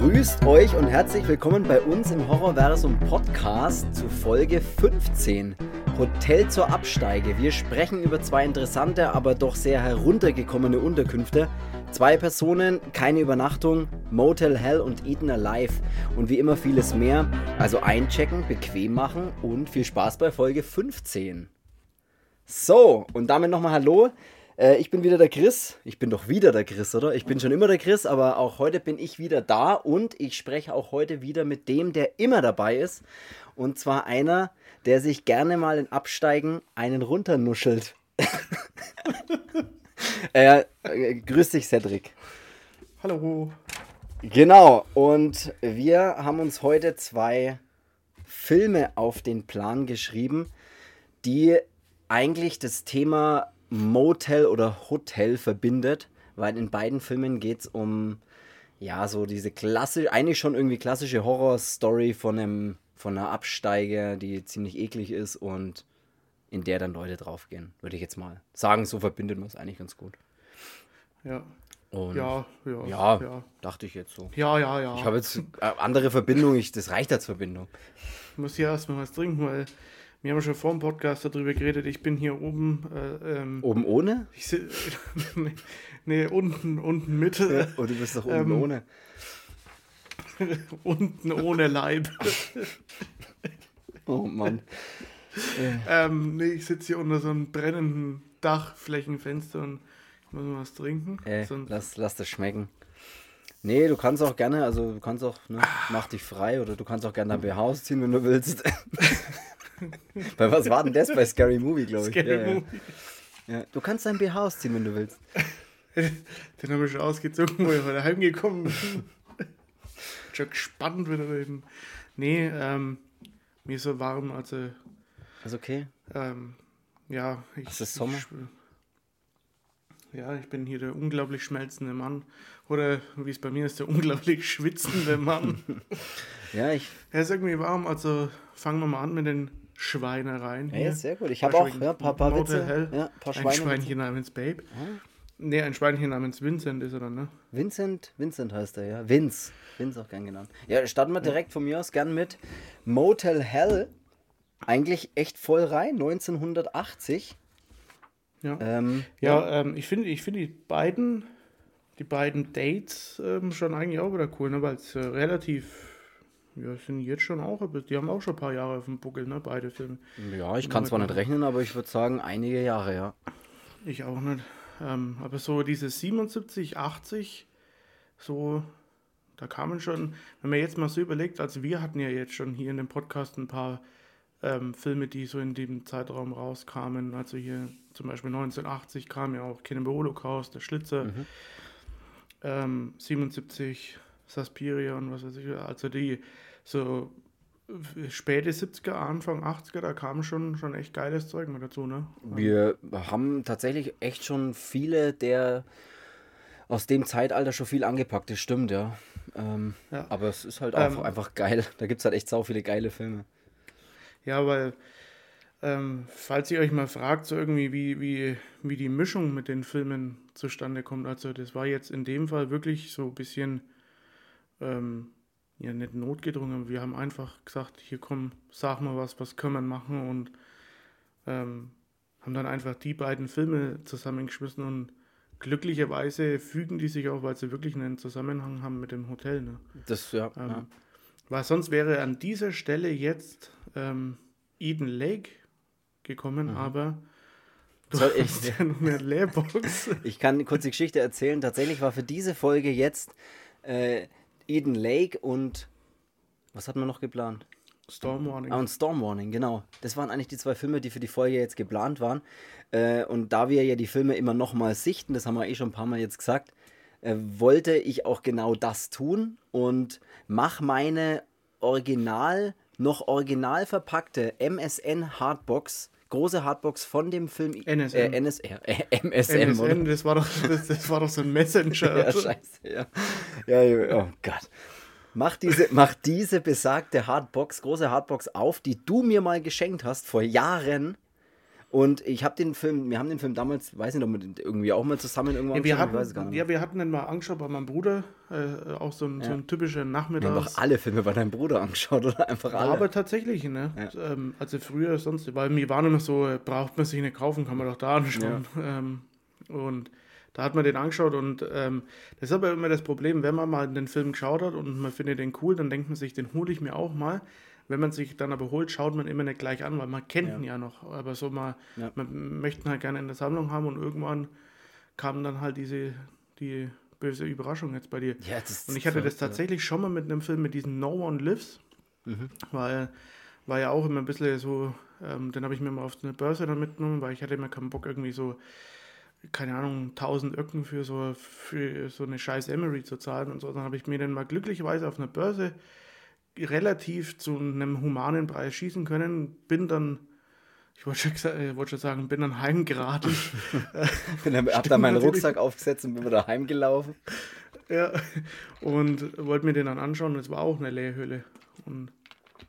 Grüßt euch und herzlich willkommen bei uns im Horrorversum Podcast zu Folge 15. Hotel zur Absteige. Wir sprechen über zwei interessante, aber doch sehr heruntergekommene Unterkünfte. Zwei Personen, keine Übernachtung, Motel Hell und Eden Alive. Und wie immer vieles mehr. Also einchecken, bequem machen und viel Spaß bei Folge 15. So, und damit nochmal Hallo. Äh, ich bin wieder der Chris. Ich bin doch wieder der Chris, oder? Ich bin schon immer der Chris, aber auch heute bin ich wieder da und ich spreche auch heute wieder mit dem, der immer dabei ist. Und zwar einer, der sich gerne mal in Absteigen einen runternuschelt. äh, äh, grüß dich, Cedric. Hallo. Genau, und wir haben uns heute zwei Filme auf den Plan geschrieben, die eigentlich das Thema Motel oder Hotel verbindet, weil in beiden Filmen geht es um, ja, so diese klassische, eigentlich schon irgendwie klassische Horror-Story von einem, von einer Absteige, die ziemlich eklig ist und in der dann Leute draufgehen, würde ich jetzt mal sagen. So verbindet man es eigentlich ganz gut. Ja. Und Ja, ja, ja, ja. dachte ich jetzt so. Ja, ja, ja. Ich habe jetzt äh, andere Verbindung, ich, das reicht als Verbindung. Ich muss hier erstmal was trinken, weil wir haben schon vor dem Podcast darüber geredet. Ich bin hier oben. Äh, ähm, Oben ohne? ich nee, nee, unten, unten mit. Ja, oh, du bist doch oben Ähm, ohne. unten ohne Leib. Oh Mann. ähm, nee, ich sitze hier unter so einem brennenden Dachflächenfenster und ich muss mal was trinken. Ey, Sonst- lass, lass das schmecken. Nee, du kannst auch gerne, also du kannst auch, ne, mach dich frei oder du kannst auch gerne dein BH ausziehen, wenn du willst. bei was war denn das? Bei Scary Movie, glaube ich. Scary ja, ja. Movie. Ja. Du kannst dein BH ausziehen, wenn du willst. Den habe ich schon ausgezogen, wo ich heute heimgekommen bin. schon gespannt wieder reden. Nee, ähm, mir ist so warm, also Ist okay. ähm, ja, ich, ist Sommer. Ich, ja, ich bin hier der unglaublich schmelzende Mann. Oder wie es bei mir ist, der unglaublich schwitzende Mann. Ja, ich. er ist irgendwie warm, also fangen wir mal an mit den Schweinereien. Hier. sehr gut. Ich habe auch ja, paar, paar Motel Witze. Hell, Ja, paar ein. Schweinchen namens Babe. Nee, ein Schweinchen namens Vincent ist er dann, ne? Vincent, Vincent heißt er, ja. Vince. Vince auch gern genannt. Ja, starten wir direkt von mir aus gern mit Motel Hell. Eigentlich echt voll rein, 1980. Ja. Ähm, Ja, ähm, ich finde ich find die beiden, die beiden Dates ähm, schon eigentlich auch wieder cool, ne? weil es äh, relativ, ja, sind jetzt schon auch, die haben auch schon ein paar Jahre auf dem Buckel, ne? beide Filme. Ja, ich kann zwar nicht rechnen, aber ich würde sagen, einige Jahre, ja. Ich auch nicht. Ähm, aber so diese 77, 80, so, da kamen schon, wenn man jetzt mal so überlegt, also wir hatten ja jetzt schon hier in dem Podcast ein paar ähm, Filme, die so in dem Zeitraum rauskamen. Also hier zum Beispiel 1980 kam ja auch Cannibal Holocaust, der Schlitzer. Ähm, 77 Suspiria und was weiß ich. Also die so äh, späte 70er, Anfang 80er, da kam schon, schon echt geiles Zeug mal dazu, ne? Wir haben tatsächlich echt schon viele der aus dem Zeitalter schon viel angepackt, das stimmt, ja. Ähm, Ja. Aber es ist halt auch Ähm, einfach geil. Da gibt es halt echt sau viele geile Filme. Ja, weil, ähm, falls ihr euch mal fragt, so irgendwie, wie, wie, wie die Mischung mit den Filmen zustande kommt, also das war jetzt in dem Fall wirklich so ein bisschen, ähm, ja, nicht notgedrungen, wir haben einfach gesagt, hier komm, sag mal was, was können wir machen und ähm, haben dann einfach die beiden Filme zusammengeschmissen und glücklicherweise fügen die sich auch, weil sie wirklich einen Zusammenhang haben mit dem Hotel, ne? Das, ja. Ähm, ja. Weil sonst wäre an dieser Stelle jetzt ähm, Eden Lake gekommen, aber du Mhm. Soll ich- hast ja noch eine Leerbox. Ich kann kurz die Geschichte erzählen. Tatsächlich war für diese Folge jetzt äh, Eden Lake und was hat man noch geplant? Storm Warning. Ah, und Storm Warning, genau. Das waren eigentlich die zwei Filme, die für die Folge jetzt geplant waren. Äh, und da wir ja die Filme immer nochmal sichten, das haben wir eh schon ein paar Mal jetzt gesagt, äh, wollte ich auch genau das tun und mach meine original, noch original verpackte MSN Hardbox, große Hardbox von dem Film NSM. Äh, NSR, äh, MSM? MSN, das war doch, das, das war doch so ein Messenger. Ja, scheiße, ja. ja. ja, Oh Gott. Mach diese, mach diese besagte Hardbox, große Hardbox auf, die du mir mal geschenkt hast vor Jahren Und ich habe den Film, wir haben den Film damals, weiß nicht, ob wir irgendwie auch mal zusammen irgendwann Ja, wir, schon, ich weiß es hatten, ja, wir hatten den mal angeschaut bei meinem Bruder, äh, auch so ein, so ein typischer Nachmittags. doch alle Filme bei deinem Bruder angeschaut, oder? Einfach alle. Aber tatsächlich, ne? Ähm, also früher sonst, weil mir waren immer so, äh, braucht man sich nicht kaufen, kann man doch da anschauen. Ähm, und da hat man den angeschaut und ähm, das ist aber immer das Problem, wenn man mal den Film geschaut hat und man findet den cool, dann denkt man sich, den hole ich mir auch mal. Wenn man sich dann aber holt, schaut man immer nicht gleich an, weil man kennt ihn ja noch. Aber so mal, Ja. man möchte ihn halt gerne in der Sammlung haben und irgendwann kam dann halt diese, die böse Überraschung jetzt bei dir. Ja, das Und ich hatte das verrückt, ja. tatsächlich schon mal mit einem Film mit diesem No One Lives, weil war ja auch immer ein bisschen so, ähm, den habe ich mir mal auf eine Börse dann mitgenommen, weil ich hatte immer keinen Bock irgendwie so, keine Ahnung, 1000 Öcken für so, für so eine scheiß Emery zu zahlen und so. Dann habe ich mir den mal glücklicherweise auf einer Börse relativ zu einem humanen Preis schießen können, bin dann, ich wollte schon, äh, wollte schon sagen, bin dann heimgeraten. Ich hab da Stimmt meinen. Rucksack aufgesetzt und bin wieder heimgelaufen. Ja, und wollte mir den dann anschauen und es war auch eine Leerhülle. Und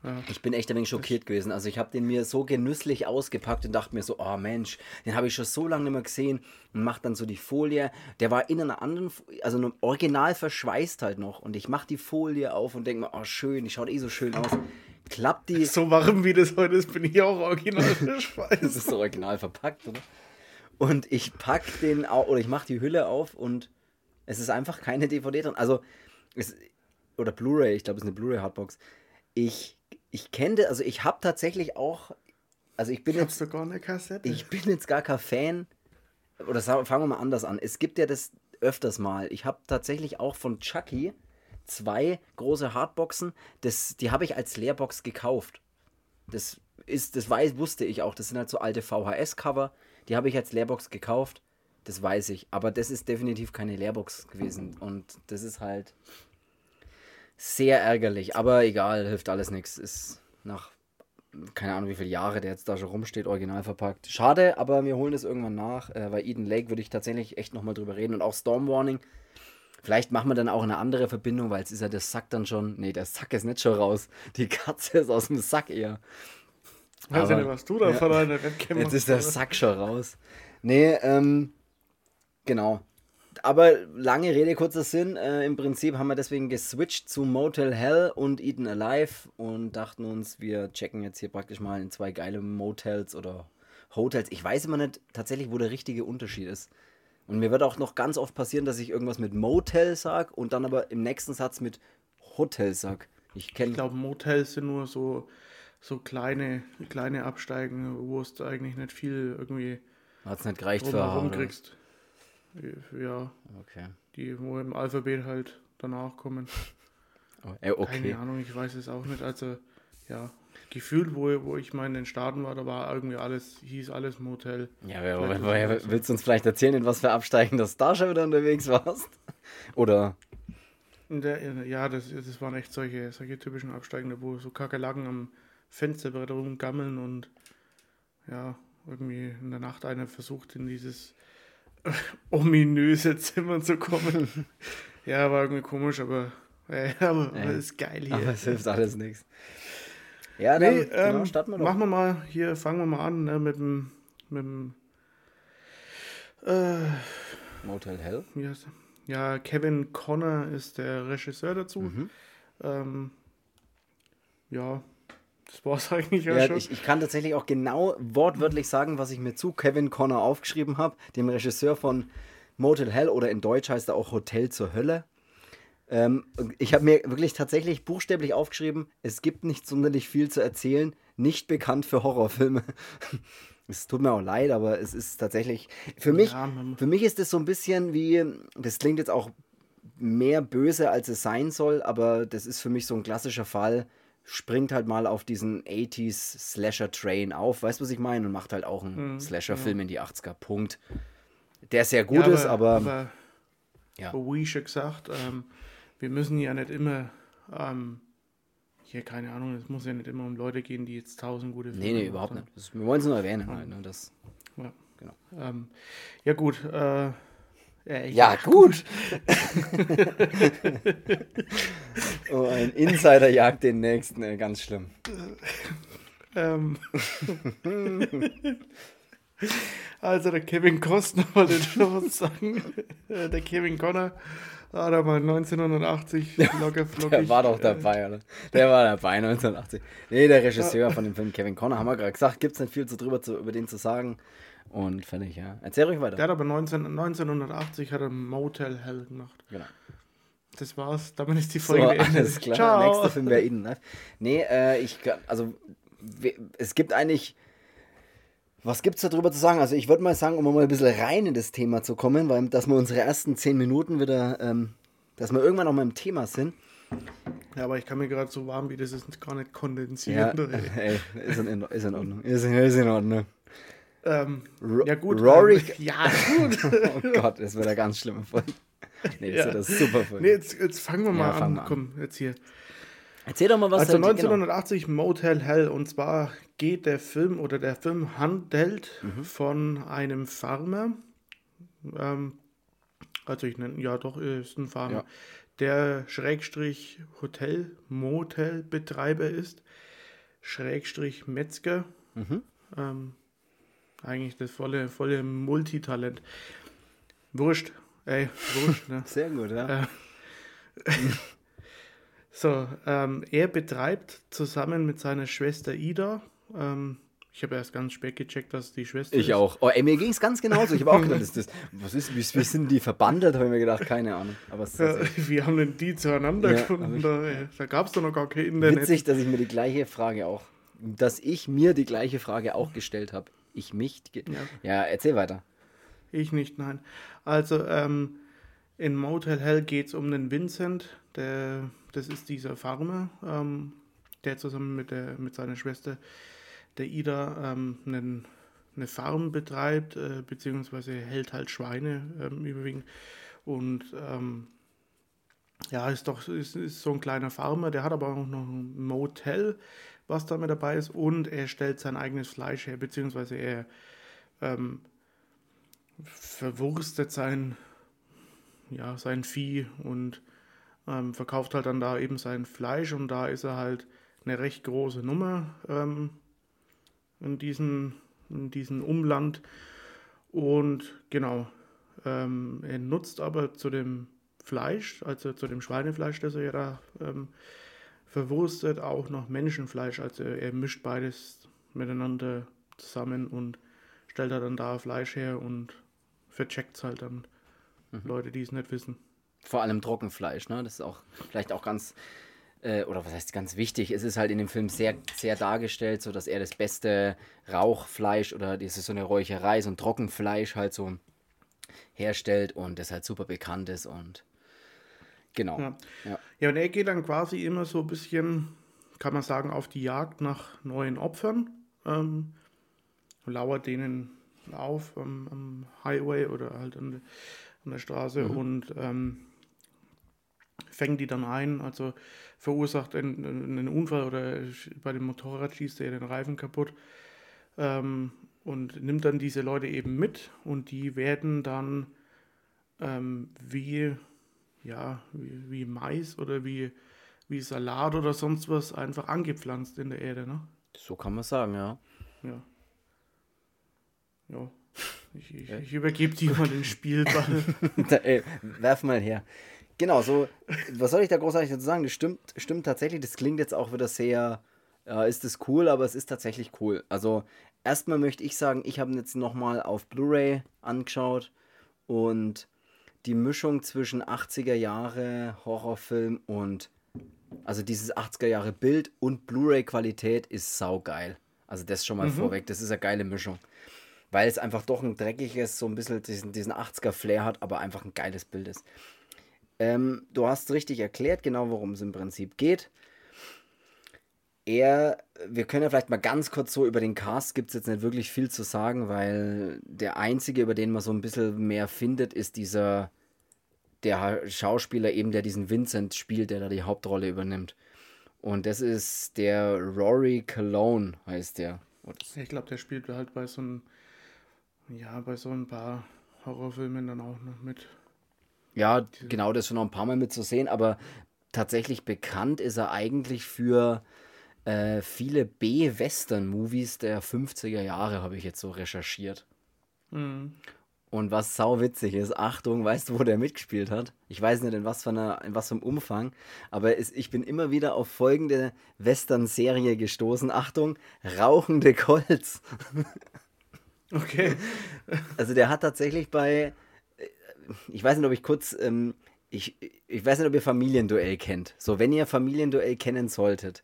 ja, Ich bin echt ein wenig schockiert gewesen. Also ich habe den mir so genüsslich ausgepackt und dachte mir so, oh Mensch, den habe ich schon so lange nicht mehr gesehen und mach dann so die Folie. Der war in einer anderen, also einem original verschweißt halt noch und ich mach die Folie auf und denke mir, oh schön, die schaut eh so schön aus. Klapp die, so warm wie das heute ist, bin ich auch original das verschweißt. ist so original verpackt, oder? Und ich pack den oder ich mach die Hülle auf und es ist einfach keine DVD drin. Also es, oder Blu-ray, ich glaube, es ist eine Blu-ray-Hardbox. Ich ich kenne, also ich habe tatsächlich auch, also ich bin Ich jetzt sogar eine Kassette. ich bin jetzt gar kein Fan. Oder sagen, fangen wir mal anders an. Es gibt ja das öfters mal. Ich habe tatsächlich auch von Chucky zwei große Hardboxen. Das, die habe ich als Leerbox gekauft. Das ist, das weiß, wusste ich auch. Das sind halt so alte VHS-Cover. Die habe ich als Leerbox gekauft. Das weiß ich. Aber das ist definitiv keine Leerbox gewesen. Und das ist halt sehr ärgerlich. Aber egal, hilft alles nichts. Ist nach keine Ahnung, wie viele Jahre der jetzt da schon rumsteht, original verpackt. Schade, aber wir holen das irgendwann nach. Äh, bei Eden Lake würde ich tatsächlich echt nochmal drüber reden. Und auch Storm Warning. Vielleicht machen wir dann auch eine andere Verbindung, weil es ist ja der Sack dann schon. Nee, der Sack ist nicht schon raus. Die Katze ist aus dem Sack eher. weiß ja aber- nicht, was du da ja. von deiner Webcam Jetzt ist der Sack schon raus. Nee, ähm, genau. Aber lange Rede, kurzer Sinn. Äh, Im Prinzip haben wir deswegen geswitcht zu Motel Hell und Eden Alive und dachten uns, wir checken jetzt hier praktisch mal in zwei geile Motels oder Hotels. Ich weiß immer nicht tatsächlich, wo der richtige Unterschied ist. Und mir wird auch noch ganz oft passieren, dass ich irgendwas mit Motel sag und dann aber im nächsten Satz mit Hotel sag. Ich Ich glaube, Motels sind nur so, so kleine, kleine Absteigen, wo es eigentlich nicht viel irgendwie hat es nicht gereicht für oder? kriegst. Ja, Okay. die, wo im Alphabet halt danach kommen. Oh, äh, okay. Keine Ahnung, ich weiß es auch nicht. Also, ja, gefühlt, wo, wo ich mal in den Staaten war, da war irgendwie alles, hieß alles Motel. Ja, ist wer, es so. willst du uns vielleicht erzählen, in was für Absteigen das da schon wieder unterwegs warst? Oder, der, ja, das, das waren echt solche, solche typischen Absteigende, wo so Kakerlaken am Fensterbrett rumgammeln und ja, irgendwie in der Nacht einer versucht, in dieses ominöse Zimmer zu kommen. ja, war irgendwie komisch, aber, äh, aber Ja. ist geil hier. aber es hilft alles nichts. Ja, dann Nee, genau, ähm, starten wir doch. machen wir mal, hier fangen wir mal an ne, mit dem, mit dem äh, Motel Hell. er? Ja, Kevin Connor ist der Regisseur dazu. Mhm. Ähm, ja, das war es eigentlich ja, schon. ich, ich kann tatsächlich auch genau wortwörtlich sagen, was ich mir zu Kevin Connor aufgeschrieben habe, dem Regisseur von Motel Hell oder in Deutsch heißt er auch Hotel zur Hölle. Ähm, ich habe mir wirklich tatsächlich buchstäblich aufgeschrieben, es gibt nicht sonderlich viel zu erzählen, nicht bekannt für Horrorfilme. Es tut mir auch leid, aber es ist tatsächlich für mich, Ja, für mich ist es so ein bisschen wie, das klingt jetzt auch mehr böse, als es sein soll, aber das ist für mich so ein klassischer Fall. Springt halt mal auf diesen 80s Slasher-Train auf, weißt du, was ich meine? Und macht halt auch einen Slasher-Film in die 80er. Punkt. Der sehr gut ja, ist, aber, aber ja. wie schon gesagt, ähm, wir müssen ja nicht immer, ähm, hier, keine Ahnung, es muss ja nicht immer um Leute gehen, die jetzt tausend gute nee, nee, machen, überhaupt sondern- nicht. Das, wir wollen es nur erwähnen halt, ne? Das, Ja. Genau. Ähm, ja, gut. Äh, äh, ja, gut. oh, ein Insider jagt den nächsten, ey, ganz schlimm. Ähm, Also der Kevin Costner wollte ich noch was sagen. Äh, der Kevin Connor hat er mal 1980 locker flockig. Der war doch dabei, oder? Der war dabei 1980. Nee, der Regisseur von dem Film Kevin Connor, haben wir gerade gesagt, gibt es nicht viel zu drüber zu, über den zu sagen. Und fertig, ja. Erzähl ruhig weiter. Der hat aber 19, 1980 hat er Motel Hell gemacht. Genau. Das war's, damit ist die Folge So, beendet. alles klar. Ciao. Nächster Film wäre Eden. Ne? Nee, äh, ich, kann- also, es gibt eigentlich, was gibt's da drüber zu sagen? Also, ich würde mal sagen, um mal ein bisschen rein in das Thema zu kommen, weil, dass wir unsere ersten zehn Minuten wieder, ähm, dass wir irgendwann noch mal im Thema sind. Ja, aber ich kann mir gerade so warm wie das ist gar nicht Ja, kondensieren. ey. ey, ist in, ist in Ordnung. Ist, ist in Ordnung. Ähm, Ro- ja gut. Rory- Ähm, ja gut. Oh Gott, das wird eine ganz schlimme Folge. Nee, das Ja. wird super Folge. nee, jetzt, jetzt fangen wir mal Ja, an. wir an. Komm, jetzt hier. Erzähl doch mal was. Also da- genau. 1980 Motel Hell und zwar geht der Film oder der Film handelt Mhm. von einem Farmer, ähm, also ich nenne, ja doch, ist ein Farmer, Ja. der Schrägstrich Hotel, Motel Betreiber ist, Schrägstrich Metzger, Mhm. ähm, eigentlich das volle, volle Multitalent. Wurscht, ey, wurscht, ne? Sehr gut, ja. Äh, So, ähm, er betreibt zusammen mit seiner Schwester Ida, ähm, ich habe erst ganz spät gecheckt, dass die Schwester Ich ist. auch. Oh, ey, mir ging es ganz genauso. Ich habe auch gedacht, das, das, was ist, wie, wie sind die verbandelt? Habe ich mir gedacht, keine Ahnung. Aber Ja, wie haben denn die zueinander Ja, gefunden? ich- Da, da gab es doch noch gar kein Internet. witzig, dass ich mir die gleiche Frage auch, dass ich mir die gleiche Frage auch gestellt habe. Ich mich. Ja. ja, erzähl weiter. Ich nicht, nein. Also, ähm, in Motel Hell geht es um den Vincent, der, das ist dieser Farmer, ähm, der zusammen mit, der, mit seiner Schwester, der Ida, ähm, einen, eine Farm betreibt, äh, beziehungsweise hält halt Schweine ähm, überwiegend. Und ähm, ja, ist doch ist, ist so ein kleiner Farmer, der hat aber auch noch ein Motel, was da mit dabei ist, und er stellt sein eigenes Fleisch her, beziehungsweise er ähm, verwurstet sein, ja, sein Vieh und ähm, verkauft halt dann da eben sein Fleisch. Und da ist er halt eine recht große Nummer ähm, in, diesem, in diesem Umland. Und genau, ähm, er nutzt aber zu dem Fleisch, also zu dem Schweinefleisch, das er ja da ähm, verwurstet, auch noch Menschenfleisch, also er mischt beides miteinander zusammen und stellt er dann da Fleisch her und vercheckt es halt dann Leute, die es nicht wissen. Vor allem Trockenfleisch, ne? Das ist auch vielleicht auch ganz, äh, oder was heißt ganz wichtig, es ist halt in dem Film sehr, sehr dargestellt, so dass er das beste Rauchfleisch oder das ist so eine Räucherei, so ein Trockenfleisch halt so herstellt und das halt super bekannt ist und genau. Ja. Ja. Ja, und er geht dann quasi immer so ein bisschen, kann man sagen, auf die Jagd nach neuen Opfern. Ähm, lauert denen auf am, am Highway oder halt an, der- an der Straße und ähm, fängt die dann ein, also verursacht einen, einen Unfall oder bei dem Motorrad schießt er den Reifen kaputt ähm, und nimmt dann diese Leute eben mit und die werden dann ähm, wie ja, wie, wie Mais oder wie, wie Salat oder sonst was einfach angepflanzt in der Erde, ne? So kann man sagen, ja. Ja. Ja. Ich, ich, ich übergebe dir mal den Spielball. Da, ey, werf mal her. Genau, so, was soll ich da großartig dazu sagen? Das stimmt, stimmt tatsächlich. Das klingt jetzt auch wieder sehr, ja, ist das cool, aber es ist tatsächlich cool. Also, erstmal möchte ich sagen, ich habe ihn jetzt nochmal auf Blu-ray angeschaut und die Mischung zwischen 80er Jahre Horrorfilm und, also dieses 80er Jahre Bild und Blu-ray-Qualität ist saugeil. Also, das schon mal vorweg, das ist eine geile Mischung weil es einfach doch ein dreckiges, so ein bisschen diesen, diesen 80er-Flair hat, aber einfach ein geiles Bild ist. Ähm, du hast richtig erklärt, genau worum es im Prinzip geht. Er, wir können ja vielleicht mal ganz kurz so über den Cast, gibt es jetzt nicht wirklich viel zu sagen, weil der einzige, über den man so ein bisschen mehr findet, ist dieser, der Ha- Schauspieler eben, der diesen Vincent spielt, der da die Hauptrolle übernimmt. Und das ist der Rory Cologne, heißt der. Ich glaube, der spielt halt bei so ein, ja, bei so ein paar Horrorfilmen dann auch noch mit. Ja, genau, das schon noch ein paar Mal mit zu sehen, aber tatsächlich bekannt ist er eigentlich für äh, viele B-Western-Movies der 50er Jahre, habe ich jetzt so recherchiert. Mhm. Und was sau witzig ist, Achtung, weißt du, wo der mitgespielt hat? Ich weiß nicht, in was für, einer, in was für einem Umfang, aber es, ich bin immer wieder auf folgende Western-Serie gestoßen. Achtung, Rauchende Colts. Okay. Also der hat tatsächlich bei, äh, ich weiß nicht, ob ich kurz, ähm, ich, ich weiß nicht, ob ihr Familienduell kennt. So, wenn ihr Familienduell kennen solltet,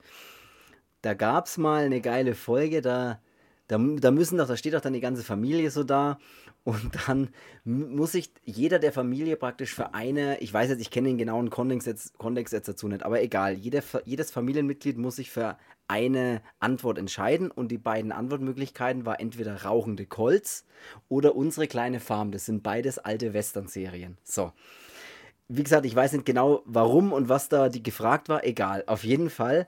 da gab es mal eine geile Folge, da, da, da müssen doch, da steht doch dann die ganze Familie so da und dann muss sich jeder der Familie praktisch für eine, ich weiß jetzt, ich kenne den genauen Kontext jetzt, Kontext jetzt dazu nicht, aber egal, jeder, jedes Familienmitglied muss sich für eine Antwort entscheiden und die beiden Antwortmöglichkeiten war entweder rauchende Colts oder unsere kleine Farm. Das sind beides alte Western-Serien. So. Wie gesagt, ich weiß nicht genau warum und was da die gefragt war. Egal. Auf jeden Fall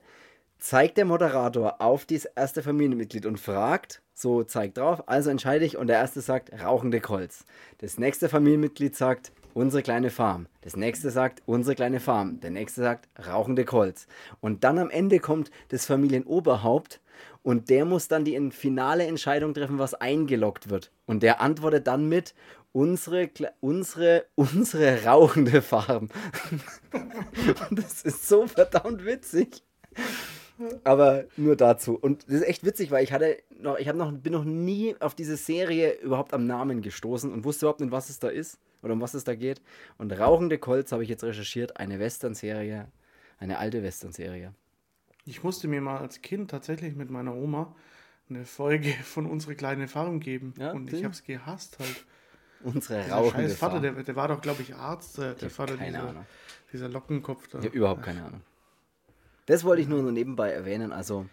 zeigt der Moderator auf dieses erste Familienmitglied und fragt, so zeigt drauf, also entscheide ich und der erste sagt rauchende Colts. Das nächste Familienmitglied sagt unsere kleine Farm. Das nächste sagt unsere kleine Farm. Der nächste sagt rauchende Colts. Und dann am Ende kommt das Familienoberhaupt und der muss dann die finale Entscheidung treffen, was eingeloggt wird. Und der antwortet dann mit unsere, unsere, unsere rauchende Farm. und das ist so verdammt witzig. Aber nur dazu. Und das ist echt witzig, weil ich hatte noch, ich noch, bin noch nie auf diese Serie überhaupt am Namen gestoßen und wusste überhaupt nicht, was es da ist oder um was es da geht. Und Rauchende Colts habe ich jetzt recherchiert, eine Western-Serie, eine alte Western-Serie. Ich musste mir mal als Kind tatsächlich mit meiner Oma eine Folge von Unsere kleine Farm geben. Ja, und ich habe es gehasst halt. Unsere rauchende scheiß Vater, der, der, war doch, glaube ich, Arzt, der, der Vater keine dieser, Ahnung. dieser Lockenkopf da. Ich habe überhaupt keine Ahnung. Das wollte ich nur so nebenbei erwähnen. Also,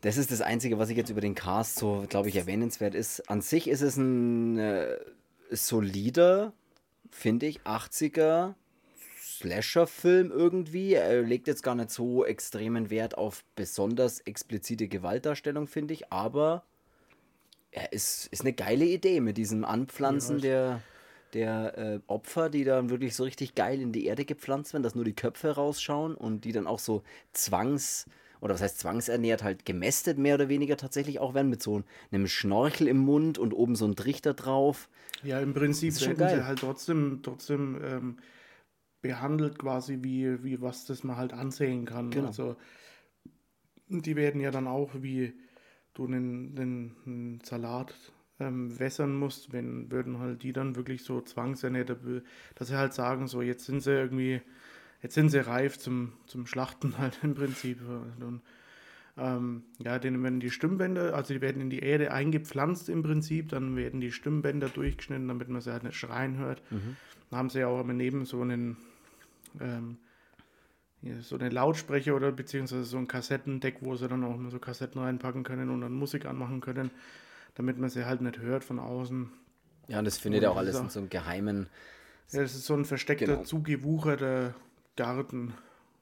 das ist das Einzige, was ich jetzt über den Cast so, glaube ich, erwähnenswert ist. An sich ist es ein äh, solider, finde ich, 80er Slasher-Film irgendwie. Er legt jetzt gar nicht so extremen Wert auf besonders explizite Gewaltdarstellung, finde ich, aber er ist, ist eine geile Idee mit diesem Anpflanzen ja, der, der äh, Opfer, die dann wirklich so richtig geil in die Erde gepflanzt werden, dass nur die Köpfe rausschauen und die dann auch so zwangs- oder was heißt zwangsernährt, halt gemästet mehr oder weniger tatsächlich auch werden, mit so einem Schnorchel im Mund und oben so ein Trichter drauf. Ja, im Prinzip werden geil. sie halt trotzdem, trotzdem ähm, behandelt quasi wie, wie was das man halt ansehen kann. Genau. Also die werden ja dann auch wie du einen, einen Salat ähm, wässern musst, wenn würden halt die dann wirklich so zwangsernährt, dass sie halt sagen, so jetzt sind sie irgendwie, jetzt sind sie reif zum, zum Schlachten halt im Prinzip. Und, ähm, ja, denen werden die Stimmbänder, also die werden in die Erde eingepflanzt im Prinzip, dann werden die Stimmbänder durchgeschnitten, damit man sie halt nicht schreien hört. Mhm. Dann haben sie ja auch immer neben so einen ähm, so eine Lautsprecher oder beziehungsweise so ein Kassettendeck, wo sie dann auch mal so Kassetten reinpacken können und dann Musik anmachen können damit man sie halt nicht hört von außen. Ja, und das findet ja auch alles in so einem geheimen. Ja, das ist so ein versteckter, genau. zugewucherter Garten.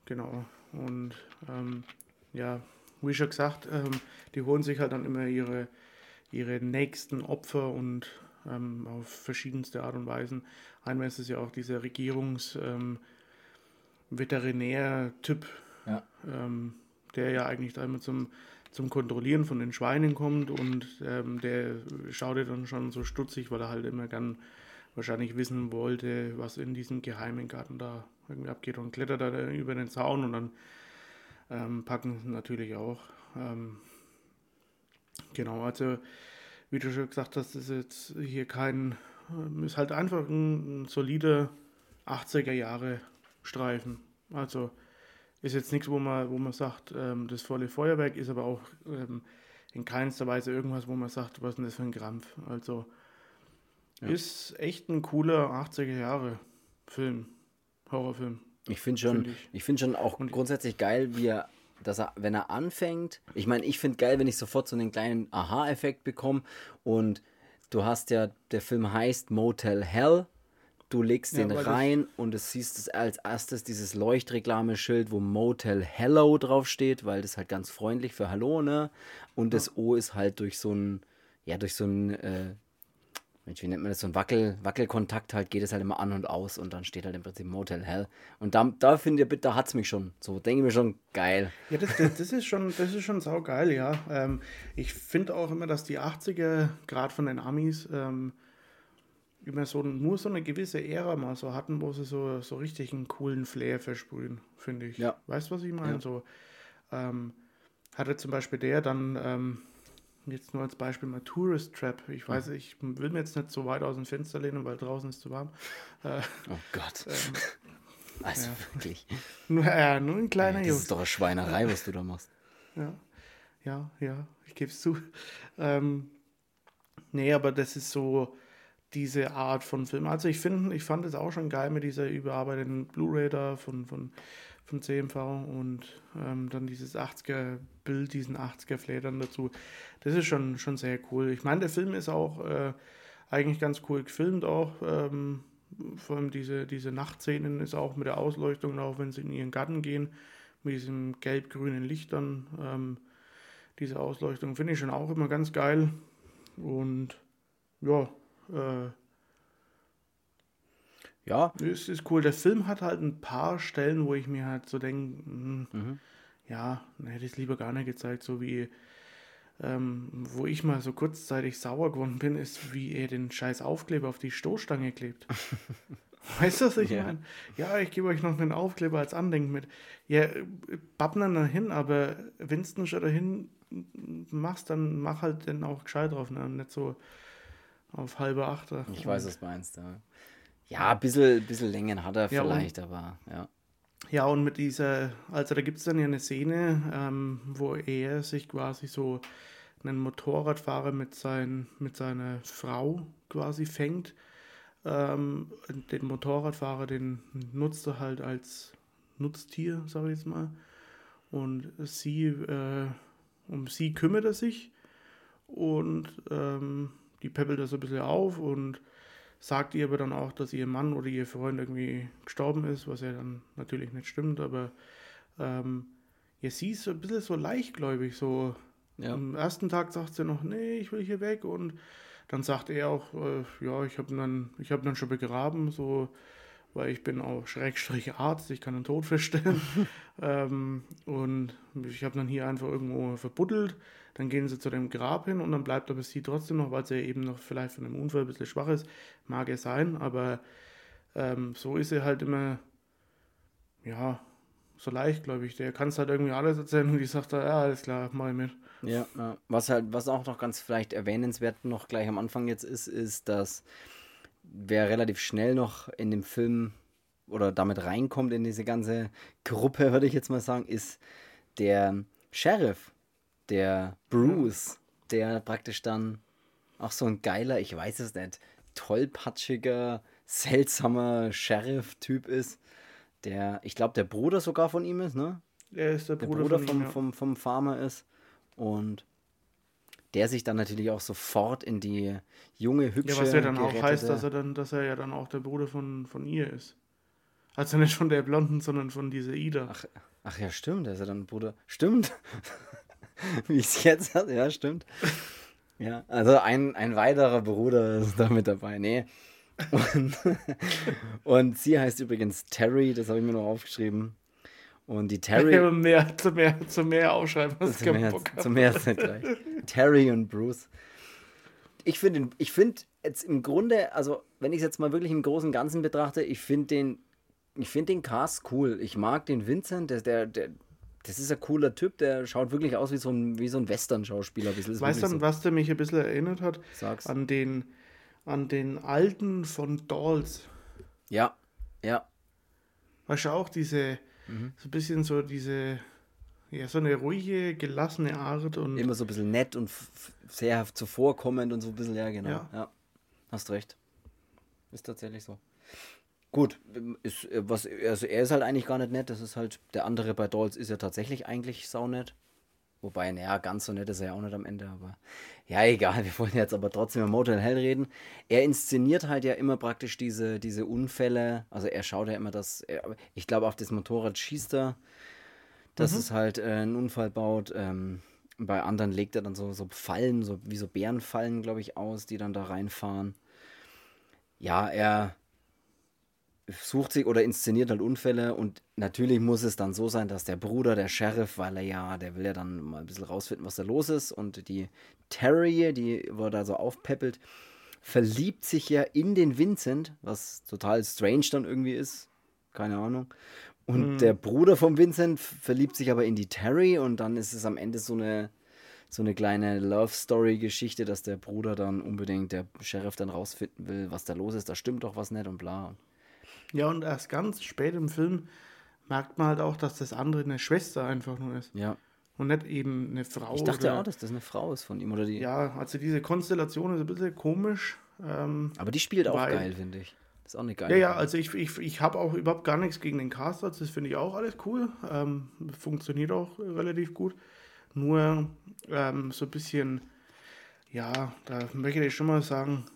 Genau. Und ähm, ja, wie schon gesagt, ähm, die holen sich halt dann immer ihre, ihre nächsten Opfer und ähm, auf verschiedenste Art und Weisen. Einmal ist es ja auch dieser Regierungs-Veterinär-Typ, ähm, ja. Ähm, der ja eigentlich da immer zum zum Kontrollieren von den Schweinen kommt und ähm, der schaut dann schon so stutzig, weil er halt immer gern wahrscheinlich wissen wollte, was in diesem geheimen Garten da irgendwie abgeht und klettert da über den Zaun und dann ähm, packen natürlich auch. Ähm, genau, also wie du schon gesagt hast, ist jetzt hier kein, ähm, ist halt einfach ein, ein solider 80er Jahre Streifen. Also ist jetzt nichts, wo man, wo man sagt, ähm, das volle Feuerwerk ist aber auch ähm, in keinster Weise irgendwas, wo man sagt, was ist denn das für ein Krampf. Also ja. ist echt ein cooler 80er Jahre Film, Horrorfilm. Ich finde schon, find ich. ich finde schon auch Und grundsätzlich geil, wie er, dass er, wenn er anfängt, ich meine, ich finde geil, wenn ich sofort so einen kleinen Aha-Effekt bekomme und du hast ja, der Film heißt Motel Hell Du legst ja, den rein und es siehst es als erstes dieses Leuchtreklameschild, wo Motel Hello draufsteht, weil das halt ganz freundlich für Hallo, ne? Und das O ist halt durch so ein, ja, durch so ein, äh, Mensch, wie nennt man das? So ein Wackel, Wackelkontakt halt, geht es halt immer an und aus und dann steht halt im Prinzip Motel Hell. Und da, da finde ich, da hat es mich schon. So, denke ich mir schon geil. Ja, das, das, das ist schon, das ist schon saugeil, ja. Ähm, ich finde auch immer, dass die 80er, gerade von den Amis, ähm, immer so nur so eine gewisse Ära mal so hatten, wo sie so, so richtig einen coolen Flair versprühen, finde ich. Ja. Weißt du, was ich meine? Ja. So, ähm, hatte zum Beispiel der dann, ähm, jetzt nur als Beispiel mal Tourist Trap. Ich weiß, ich will mir jetzt nicht so weit aus dem Fenster lehnen, weil draußen ist zu warm. Äh, Oh Gott. ähm, Also ja. wirklich. nur, äh, nur ein kleiner das Junge. ist doch eine Schweinerei, was du da machst. Ja, ja, ja, ich gebe es zu. Ähm, nee, aber das ist so diese Art von Film. Also ich finde, ich fand es auch schon geil mit dieser überarbeiteten Blu-ray da von, von, von CMV und ähm, dann dieses 80er-Bild, diesen 80er-Flair dann dazu. Das ist schon, schon sehr cool. Ich meine, der Film ist auch äh, eigentlich ganz cool gefilmt auch. Ähm, vor allem diese, diese Nachtszenen ist auch mit der Ausleuchtung, auch wenn sie in ihren Garten gehen, mit diesen gelb-grünen Lichtern. Ähm, diese Ausleuchtung finde ich schon auch immer ganz geil. Und ja, äh, Ja, es ist cool. Der Film hat halt ein paar Stellen, wo ich mir halt so denke, Mhm. ja, dann hätte ich es lieber gar nicht gezeigt, so wie ähm, wo ich mal so kurzzeitig sauer geworden bin, ist, wie er den scheiß Aufkleber auf die Stoßstange klebt. Weißt du, was ich Ja. meine? Ja, ich gebe euch noch einen Aufkleber als Andenken mit. Ja, bappen dann hin, aber wenn du schon dahin machst, dann mach halt dann auch gescheit drauf, ne? Nicht so auf halbe Achter. ich weiß, was du meinst. Ja, ja ein bisschen, bisschen Längen hat er Ja, und- vielleicht, aber ja. Ja, und mit dieser, also da gibt es dann ja eine Szene, ähm, wo er sich quasi so einen Motorradfahrer mit, sein, mit seiner Frau quasi fängt. Ähm, und den Motorradfahrer, den nutzt er halt als Nutztier, sage ich jetzt mal. Und sie, äh, um sie kümmert er sich und ähm, die peppelt so ein bisschen auf und sagt ihr aber dann auch, dass ihr Mann oder ihr Freund irgendwie gestorben ist, was ja dann natürlich nicht stimmt, aber ähm, ja, sie ist so ein bisschen so leichtgläubig, so Ja. am ersten Tag sagt sie noch, nee, ich will hier weg und dann sagt er auch, äh, ja, ich habe dann, ich habe dann schon begraben, so, weil ich bin auch Schrägstrich Arzt, ich kann den Tod feststellen ähm, und ich habe dann hier einfach irgendwo verbuddelt, dann gehen sie zu dem Grab hin und dann bleibt aber sie trotzdem noch, weil sie eben noch vielleicht von dem Unfall ein bisschen schwach ist, mag es sein, aber ähm, so ist er halt immer, ja, so leichtgläubig. Der kann es halt irgendwie alles erzählen und die sagt da, ja, alles klar, mach ich mit. Ja. Was halt, was auch noch ganz vielleicht erwähnenswert noch gleich am Anfang jetzt ist, ist, dass wer relativ schnell noch in dem Film oder damit reinkommt in diese ganze Gruppe, würde ich jetzt mal sagen, ist der Sheriff, der Bruce, der praktisch dann auch so ein geiler, ich weiß es nicht, tollpatschiger, seltsamer Sheriff-Typ ist, der, ich glaube, der Bruder sogar von ihm ist, ne? Er ist der der Bruder, Bruder, von vom, ihm, ja. vom, vom Farmer ist. Und der sich dann natürlich auch sofort in die junge, hübsche, Ja, was ja dann auch heißt, dass er dann, dass er ja dann auch der Bruder von, von ihr ist. Also nicht von der Blonden, sondern von dieser Ida. Ach, ach ja, stimmt, der ist ja dann Bruder. Stimmt. Wie ich es jetzt hatte, ja, stimmt. Ja, also ein, ein weiterer Bruder ist da mit dabei. Nee. Und, und sie heißt übrigens Terry, das habe ich mir noch aufgeschrieben. Und die Terry. Ja, mehr, zu mehr, zu mehr aufschreiben, was Zum März, Bock zum März nicht gleich. Terry und Bruce. Ich finde ich find jetzt im Grunde, also wenn ich es jetzt mal wirklich im Großen und Ganzen betrachte, ich finde den, ich finde den Cast cool. Ich mag den Vincent, der, der, der, das ist ein cooler Typ, der schaut wirklich aus wie so ein, wie so ein Western-Schauspieler. Weißt du, an was der mich ein bisschen erinnert hat? so. Sag's. An den, an den alten von Dolls. Ja, ja. Weißt du auch diese, Mhm. so ein bisschen so diese, ja, so eine ruhige, gelassene Art und Immer so ein bisschen nett und sehr zuvorkommend und so ein bisschen, ja, genau. Ja. Ja. Hast recht. Ist tatsächlich so. Gut, ist, äh, was, also er ist halt eigentlich gar nicht nett. Das ist halt, der andere bei Dolls ist ja tatsächlich eigentlich saunett. Wobei, naja, ganz so nett ist er ja auch nicht am Ende, aber ja, egal, wir wollen jetzt aber trotzdem über Motel Hell reden. Er inszeniert halt ja immer praktisch diese, diese Unfälle, also er schaut ja immer, dass, er, ich glaube, auf das Motorrad schießt er, dass es halt äh, einen Unfall baut. Ähm, bei anderen legt er dann so, so Fallen, so wie so Bärenfallen, glaube ich, aus, die dann da reinfahren. ja, er sucht sich oder inszeniert halt Unfälle und natürlich muss es dann so sein, dass der Bruder, der Sheriff, weil er ja, der will ja dann mal ein bisschen rausfinden, was da los ist und die Terry, die er da so aufpeppelt, verliebt sich ja in den Vincent, was total strange dann irgendwie ist, keine Ahnung. Und mhm. der Bruder von Vincent verliebt sich aber in die Terry und dann ist es am Ende so eine so eine kleine Love Story Geschichte, dass der Bruder dann unbedingt der Sheriff dann rausfinden will, was da los ist, da stimmt doch was nicht und bla. Ja, und erst ganz spät im Film merkt man halt auch, dass das andere eine Schwester einfach nur ist. Ja. Und nicht eben eine Frau. Ich dachte oder, auch, dass das eine Frau ist von ihm oder die. Ja, also diese Konstellation ist ein bisschen komisch. Ähm, Aber die spielt auch weil, geil, finde ich. Das ist auch eine geile. Ja, ja, also ich, ich, ich habe auch überhaupt gar nichts gegen den Cast, also das finde ich auch alles cool. Ähm, funktioniert auch relativ gut. Nur ähm, so ein bisschen, ja, da möchte ich schon mal sagen,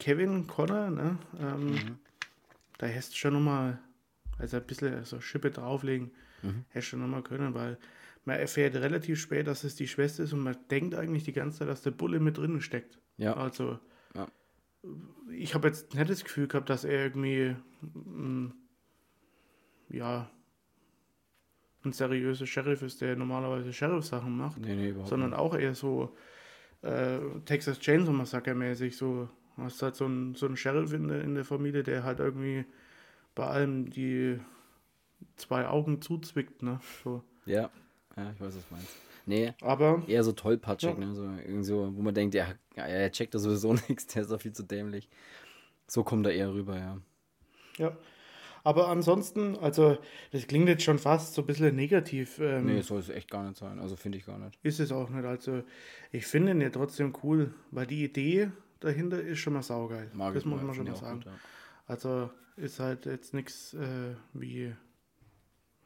Kevin Connor, ne? Ähm, mhm da hättest du schon nochmal, also ein bisschen so Schippe drauflegen, mhm. hättest schon nochmal können, weil man erfährt relativ spät, dass es die Schwester ist und man denkt eigentlich die ganze Zeit, dass der Bulle mit drin steckt. Ja. Also, ja. ich habe jetzt nicht das Gefühl gehabt, dass er irgendwie, mh, mm, ja, ein seriöser Sheriff ist, der normalerweise Sheriff-Sachen macht, nee, nee, sondern nicht. auch eher so äh, Texas Chainsaw Massacre mäßig so Hast halt so einen, so einen Sheriff in der, in der Familie, der halt irgendwie bei allem die zwei Augen zuzwickt, ne? So. Ja, ja, ich weiß, was du meinst. Nee, aber eher so tollpatschig, ja. ne? So, irgendwie so, wo man denkt, ja, er checkt da sowieso nichts, der ist doch viel zu dämlich. So kommt er eher rüber, ja. Ja. Aber ansonsten, also, das klingt jetzt schon fast so ein bisschen negativ. Ähm, nee, soll es echt gar nicht sein. Also, finde ich gar nicht. Ist es auch nicht. Also, ich finde ihn ja trotzdem cool, weil die Idee dahinter ist schon mal saugeil. Mag das muss man schon mal sagen. Gut, ja. Also ist halt jetzt nichts äh, wie,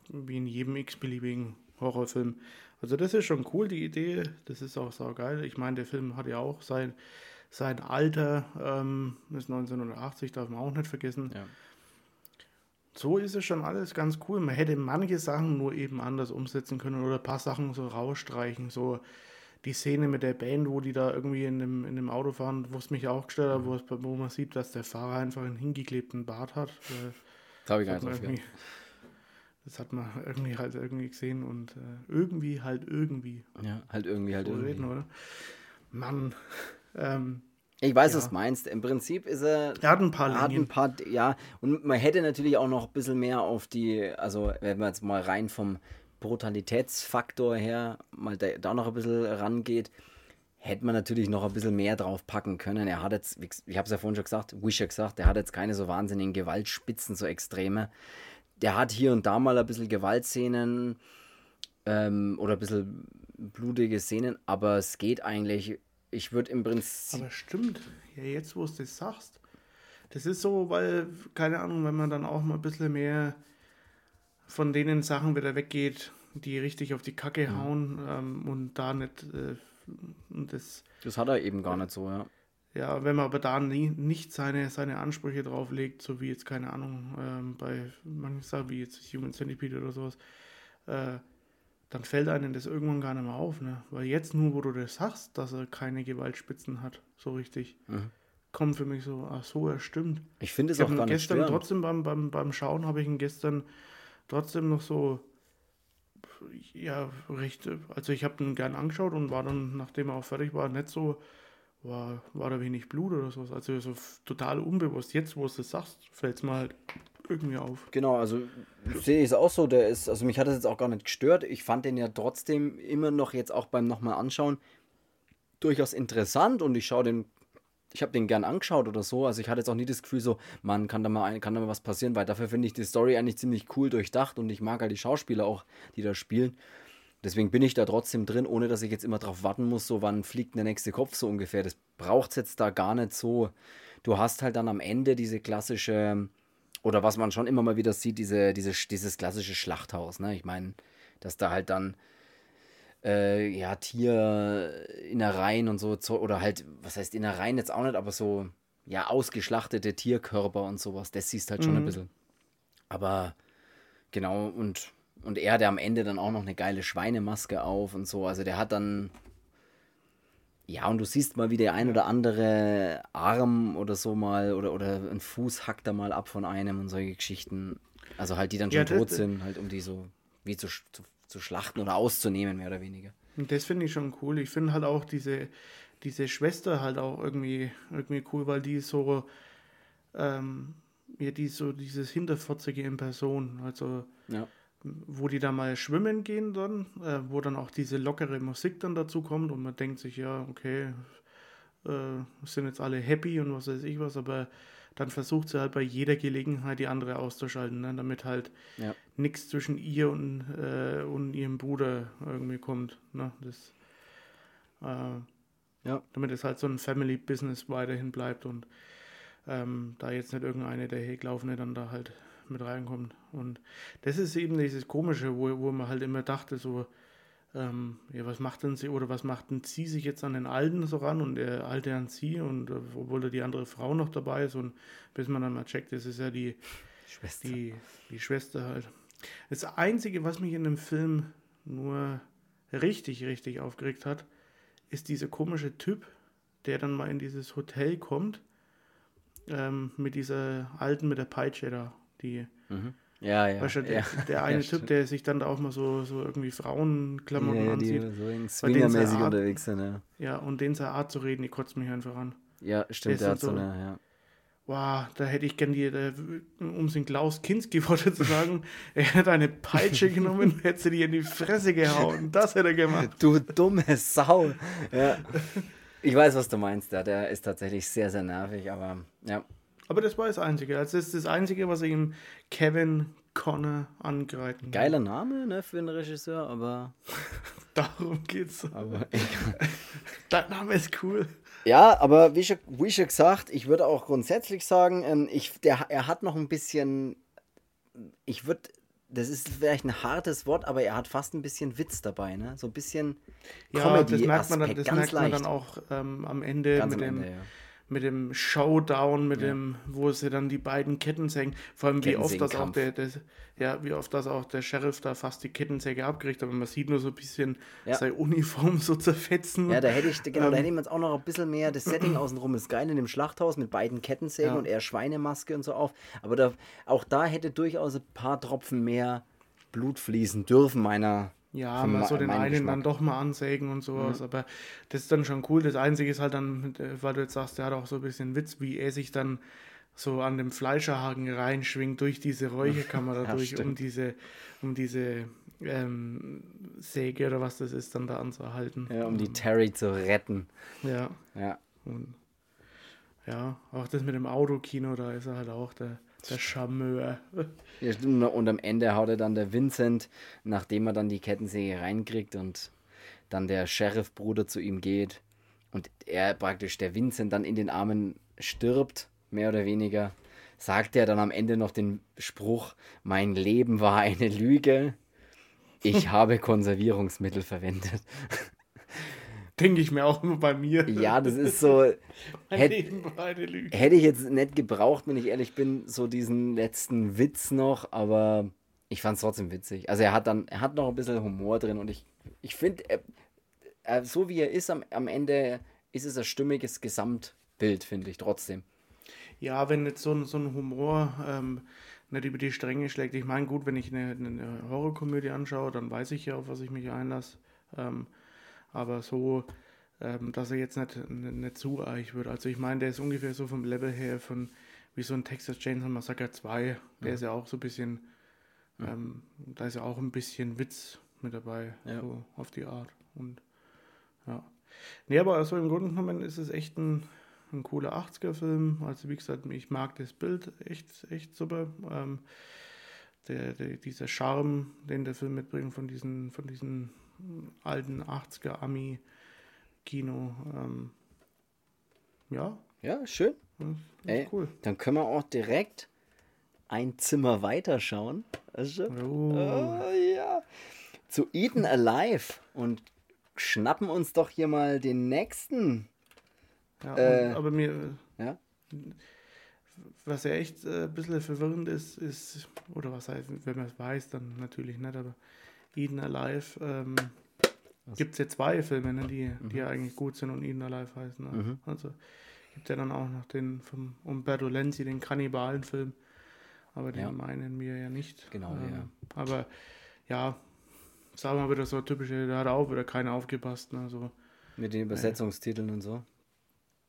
wie in jedem x-beliebigen Horrorfilm. Also das ist schon cool, die Idee. Das ist auch saugeil. Ich meine, der Film hat ja auch sein, sein Alter, ähm, ist 1980, darf man auch nicht vergessen. Ja. So ist es schon alles ganz cool. Man hätte manche Sachen nur eben anders umsetzen können oder ein paar Sachen so rausstreichen. So, die Szene mit der Band, wo die da irgendwie in dem, in dem Auto fahren, wo es mich auch gestellt hat, wo, wo man sieht, dass der Fahrer einfach einen hingeklebten Bart hat. Das habe ich gar nicht Das hat man irgendwie halt irgendwie gesehen und äh, irgendwie halt irgendwie. Ja, halt irgendwie halt so irgendwie. Reden, oder? Mann. Ähm, ich weiß, ja. was du meinst. Im Prinzip ist er. Er hat ein paar Linien. Hat ein paar, ja. Und man hätte natürlich auch noch ein bisschen mehr auf die, also wenn man jetzt mal rein vom Brutalitätsfaktor her mal da, da noch ein bisschen rangeht, hätte man natürlich noch ein bisschen mehr drauf packen können. Er hat jetzt, ich habe es ja vorhin schon gesagt, Wisher gesagt, er hat jetzt keine so wahnsinnigen Gewaltspitzen, so extreme. Der hat hier und da mal ein bisschen Gewaltszenen ähm, oder ein bisschen blutige Szenen, aber es geht eigentlich, ich würde im Prinzip... Aber stimmt, ja jetzt wo du das sagst, das ist so, weil, keine Ahnung, wenn man dann auch mal ein bisschen mehr von denen Sachen wieder weggeht, die richtig auf die Kacke mhm. hauen ähm, und da nicht äh, das. Das hat er eben gar nicht so, ja. Ja, wenn man aber da nie, nicht seine, seine Ansprüche drauflegt, so wie jetzt, keine Ahnung, ähm, bei manchen Sachen wie jetzt Human Centipede oder sowas, äh, dann fällt einem das irgendwann gar nicht mehr auf, ne? Weil jetzt nur, wo du das sagst, dass er keine Gewaltspitzen hat, so richtig, mhm. kommt für mich so, ach so, er stimmt. Ich finde es auch gar nicht gestern trotzdem beim, beim, beim Schauen habe ich ihn gestern trotzdem noch so, ja, recht, also ich habe ihn gern angeschaut und war dann, nachdem er auch fertig war, nicht so, war, war da wenig Blut oder sowas. Also so total unbewusst. Jetzt, wo du es sagst, fällt es mir halt irgendwie auf. Genau, also sehe ich es auch so, der ist, also mich hat es jetzt auch gar nicht gestört. Ich fand den ja trotzdem immer noch jetzt auch beim nochmal anschauen durchaus interessant und ich schaue den ich habe den gern angeschaut oder so. Also ich hatte jetzt auch nie das Gefühl so, man kann da mal kann da mal was passieren, weil dafür finde ich die Story eigentlich ziemlich cool durchdacht und ich mag halt die Schauspieler auch, die da spielen. Deswegen bin ich da trotzdem drin, ohne dass ich jetzt immer drauf warten muss, so wann fliegt der nächste Kopf so ungefähr. Das braucht es jetzt da gar nicht so. Du hast halt dann am Ende diese klassische, oder was man schon immer mal wieder sieht, diese, diese, dieses klassische Schlachthaus. Ne? Ich meine, dass da halt dann äh, ja, Tierinnereien und so, oder halt, was heißt Innereien jetzt auch nicht, aber so, ja, ausgeschlachtete Tierkörper und sowas, das siehst halt schon mhm. ein bisschen. Aber genau, und, und er, der am Ende dann auch noch eine geile Schweinemaske auf und so, also der hat dann, Ja, und du siehst mal, wie der ein oder andere Arm oder so mal oder, oder ein Fuß hackt da mal ab von einem und solche Geschichten. Also halt, die dann schon Ja, tot sind, halt um die so wie zu, zu, zu schlachten oder auszunehmen, mehr oder weniger. Und das finde ich schon cool. Ich finde halt auch diese, diese Schwester halt auch irgendwie, irgendwie cool, weil die so, ähm, ja, die so dieses Hinterfotzige in Person. Also, Ja. wo die da mal schwimmen gehen dann, äh, wo dann auch diese lockere Musik dann dazu kommt und man denkt sich, ja, okay, äh, sind jetzt alle happy und was weiß ich was, aber dann versucht sie halt bei jeder Gelegenheit die andere auszuschalten, ne, damit halt Ja. nichts zwischen ihr und, äh, und ihrem Bruder irgendwie kommt. Ne? Das, äh, Ja. Damit es halt so ein Family Business weiterhin bleibt und ähm, da jetzt nicht irgendeine der Heglaufene dann da halt mit reinkommt. Und das ist eben dieses Komische, wo, wo man halt immer dachte, so, ähm, ja, was macht denn sie oder was macht denn sie sich jetzt an den Alten so ran und der Alte an sie und äh, obwohl da die andere Frau noch dabei ist und bis man dann mal checkt, das ist ja die, Schwester. die, die Schwester halt. Das Einzige, was mich in dem Film nur richtig, richtig aufgeregt hat, ist dieser komische Typ, der dann mal in dieses Hotel kommt, ähm, mit dieser Alten mit der Peitsche da. Die, Mhm. Ja, ja. weißt du, der, ja. der eine Ja, Typ, stimmt. der sich dann da auch mal so, so irgendwie Frauenklamotten ja, die anzieht. so Bei denen Swingermäßig unterwegs sind, ja. Ja, und den seine Art zu reden, die kotzt mich einfach an. Ja, stimmt, ist der hat so- so eine, ja. Wow, da hätte ich gern die, der, um in Klaus Kinski Worte zu sagen, er hätte eine Peitsche genommen, hätte sie die in die Fresse gehauen. Das hätte er gemacht. Du dumme Sau. Ja. Ich weiß, was du meinst, ja. Der ist tatsächlich sehr, sehr nervig, aber ja. Aber das war das Einzige. Also das ist das Einzige, was ich ihm Kevin Connor angreifen kann. Geiler Name, ne, für einen Regisseur, aber. Darum geht's. aber Dein Name ist cool. ja, aber wie schon, wie schon gesagt, ich würde auch grundsätzlich sagen, ähm, ich, der, er hat noch ein bisschen. Ich würde. Das ist vielleicht ein hartes Wort, aber er hat fast ein bisschen Witz dabei, ne? So ein bisschen Ja, das merkt man dann, das merkt man dann auch ähm, am Ende Ganz mit am dem, Ende, ja. Mit dem Showdown, mit dem, wo sie dann die beiden Kettensägen, vor allem wie oft das auch der, der, ja, wie oft das auch der Sheriff da fast die Kettensäge abkriegt, aber man sieht nur so ein bisschen Ja. seine Uniform so zerfetzen. Ja, da hätte ich, genau, Ähm. da hätte ich mir jetzt auch noch ein bisschen mehr das Setting außenrum ist geil in dem Schlachthaus mit beiden Kettensägen Ja. und eher Schweinemaske und so auf. Aber da, auch da hätte durchaus ein paar Tropfen mehr Blut fließen dürfen, meiner. Ja, mal so den einen Geschmack. dann doch mal ansägen und sowas, aber das ist dann schon cool. Das Einzige ist halt dann, äh, weil du jetzt sagst, der hat auch so ein bisschen Witz, wie er sich dann so an dem Fleischerhaken reinschwingt durch diese Räucherkamera Ja, durch, um stimmt. diese, um diese ähm, Säge oder was das ist, dann da anzuhalten. Ja, um die Terry zu retten. Ja, Ja. und ja, auch das mit dem Autokino, da ist er halt auch der, der Charmeur. Ja. Und am Ende haut er dann der Vincent, nachdem er dann die Kettensäge reinkriegt und dann der Sheriff-Bruder zu ihm geht und er praktisch, der Vincent dann in den Armen stirbt, mehr oder weniger, sagt er dann am Ende noch den Spruch, mein Leben war eine Lüge, ich habe Konservierungsmittel verwendet. Denke ich mir auch immer bei mir. Ja, das ist so, Mein hätt- Leben war eine Lüge. hätte ich jetzt nicht gebraucht, wenn ich ehrlich bin, so diesen letzten Witz noch, aber ich fand es trotzdem witzig. Also er hat dann, er hat noch ein bisschen Humor drin und ich, ich finde, so wie er ist am, am Ende, ist es ein stimmiges Gesamtbild, finde ich trotzdem. Ja, wenn jetzt so ein, so ein Humor ähm, nicht über die Stränge schlägt. Ich meine, gut, wenn ich eine, eine Horrorkomödie anschaue, dann weiß ich ja, auf was ich mich einlasse. Ähm, aber so, ähm, dass er jetzt nicht, nicht, zu eich wird. Also ich meine, der ist ungefähr so vom Level her von wie so ein Texas Chainsaw Massacre 2. Der ist ja auch so ein bisschen, ähm, da ist ja auch ein bisschen Witz mit dabei, Ja. so auf die Art. Und ja. Nee, aber also im Grunde genommen ist es echt ein, ein cooler 80er-Film. Also wie gesagt, ich mag das Bild echt, echt super. Ähm, der, der, dieser Charme, den der Film mitbringt von diesen, von diesen alten 80er Ami-Kino. Ähm, ja, Ja, schön. Ey. cool. Dann können wir auch direkt ein Zimmer weiterschauen. Also, Oh. Oh, ja. Zu Eden Alive und schnappen uns doch hier mal den nächsten. Ja, Äh, aber mir, Ja? was ja echt äh, ein bisschen verwirrend ist, ist, oder was heißt, wenn man es weiß, dann natürlich nicht, aber Eden Alive ähm, Gibt es ja zwei Filme, ne, die, die ja eigentlich gut sind und Eden Alive heißen. Ne? Mhm. Also gibt ja dann auch noch den vom Umberto Lenzi, den Kannibalen-Film. Aber den Ja. meinen wir ja nicht. Genau, Ähm, ja. Aber ja, sagen wir mal wieder so typische, da hat auch wieder keiner aufgepasst. Ne? So, Mit den Übersetzungstiteln und so.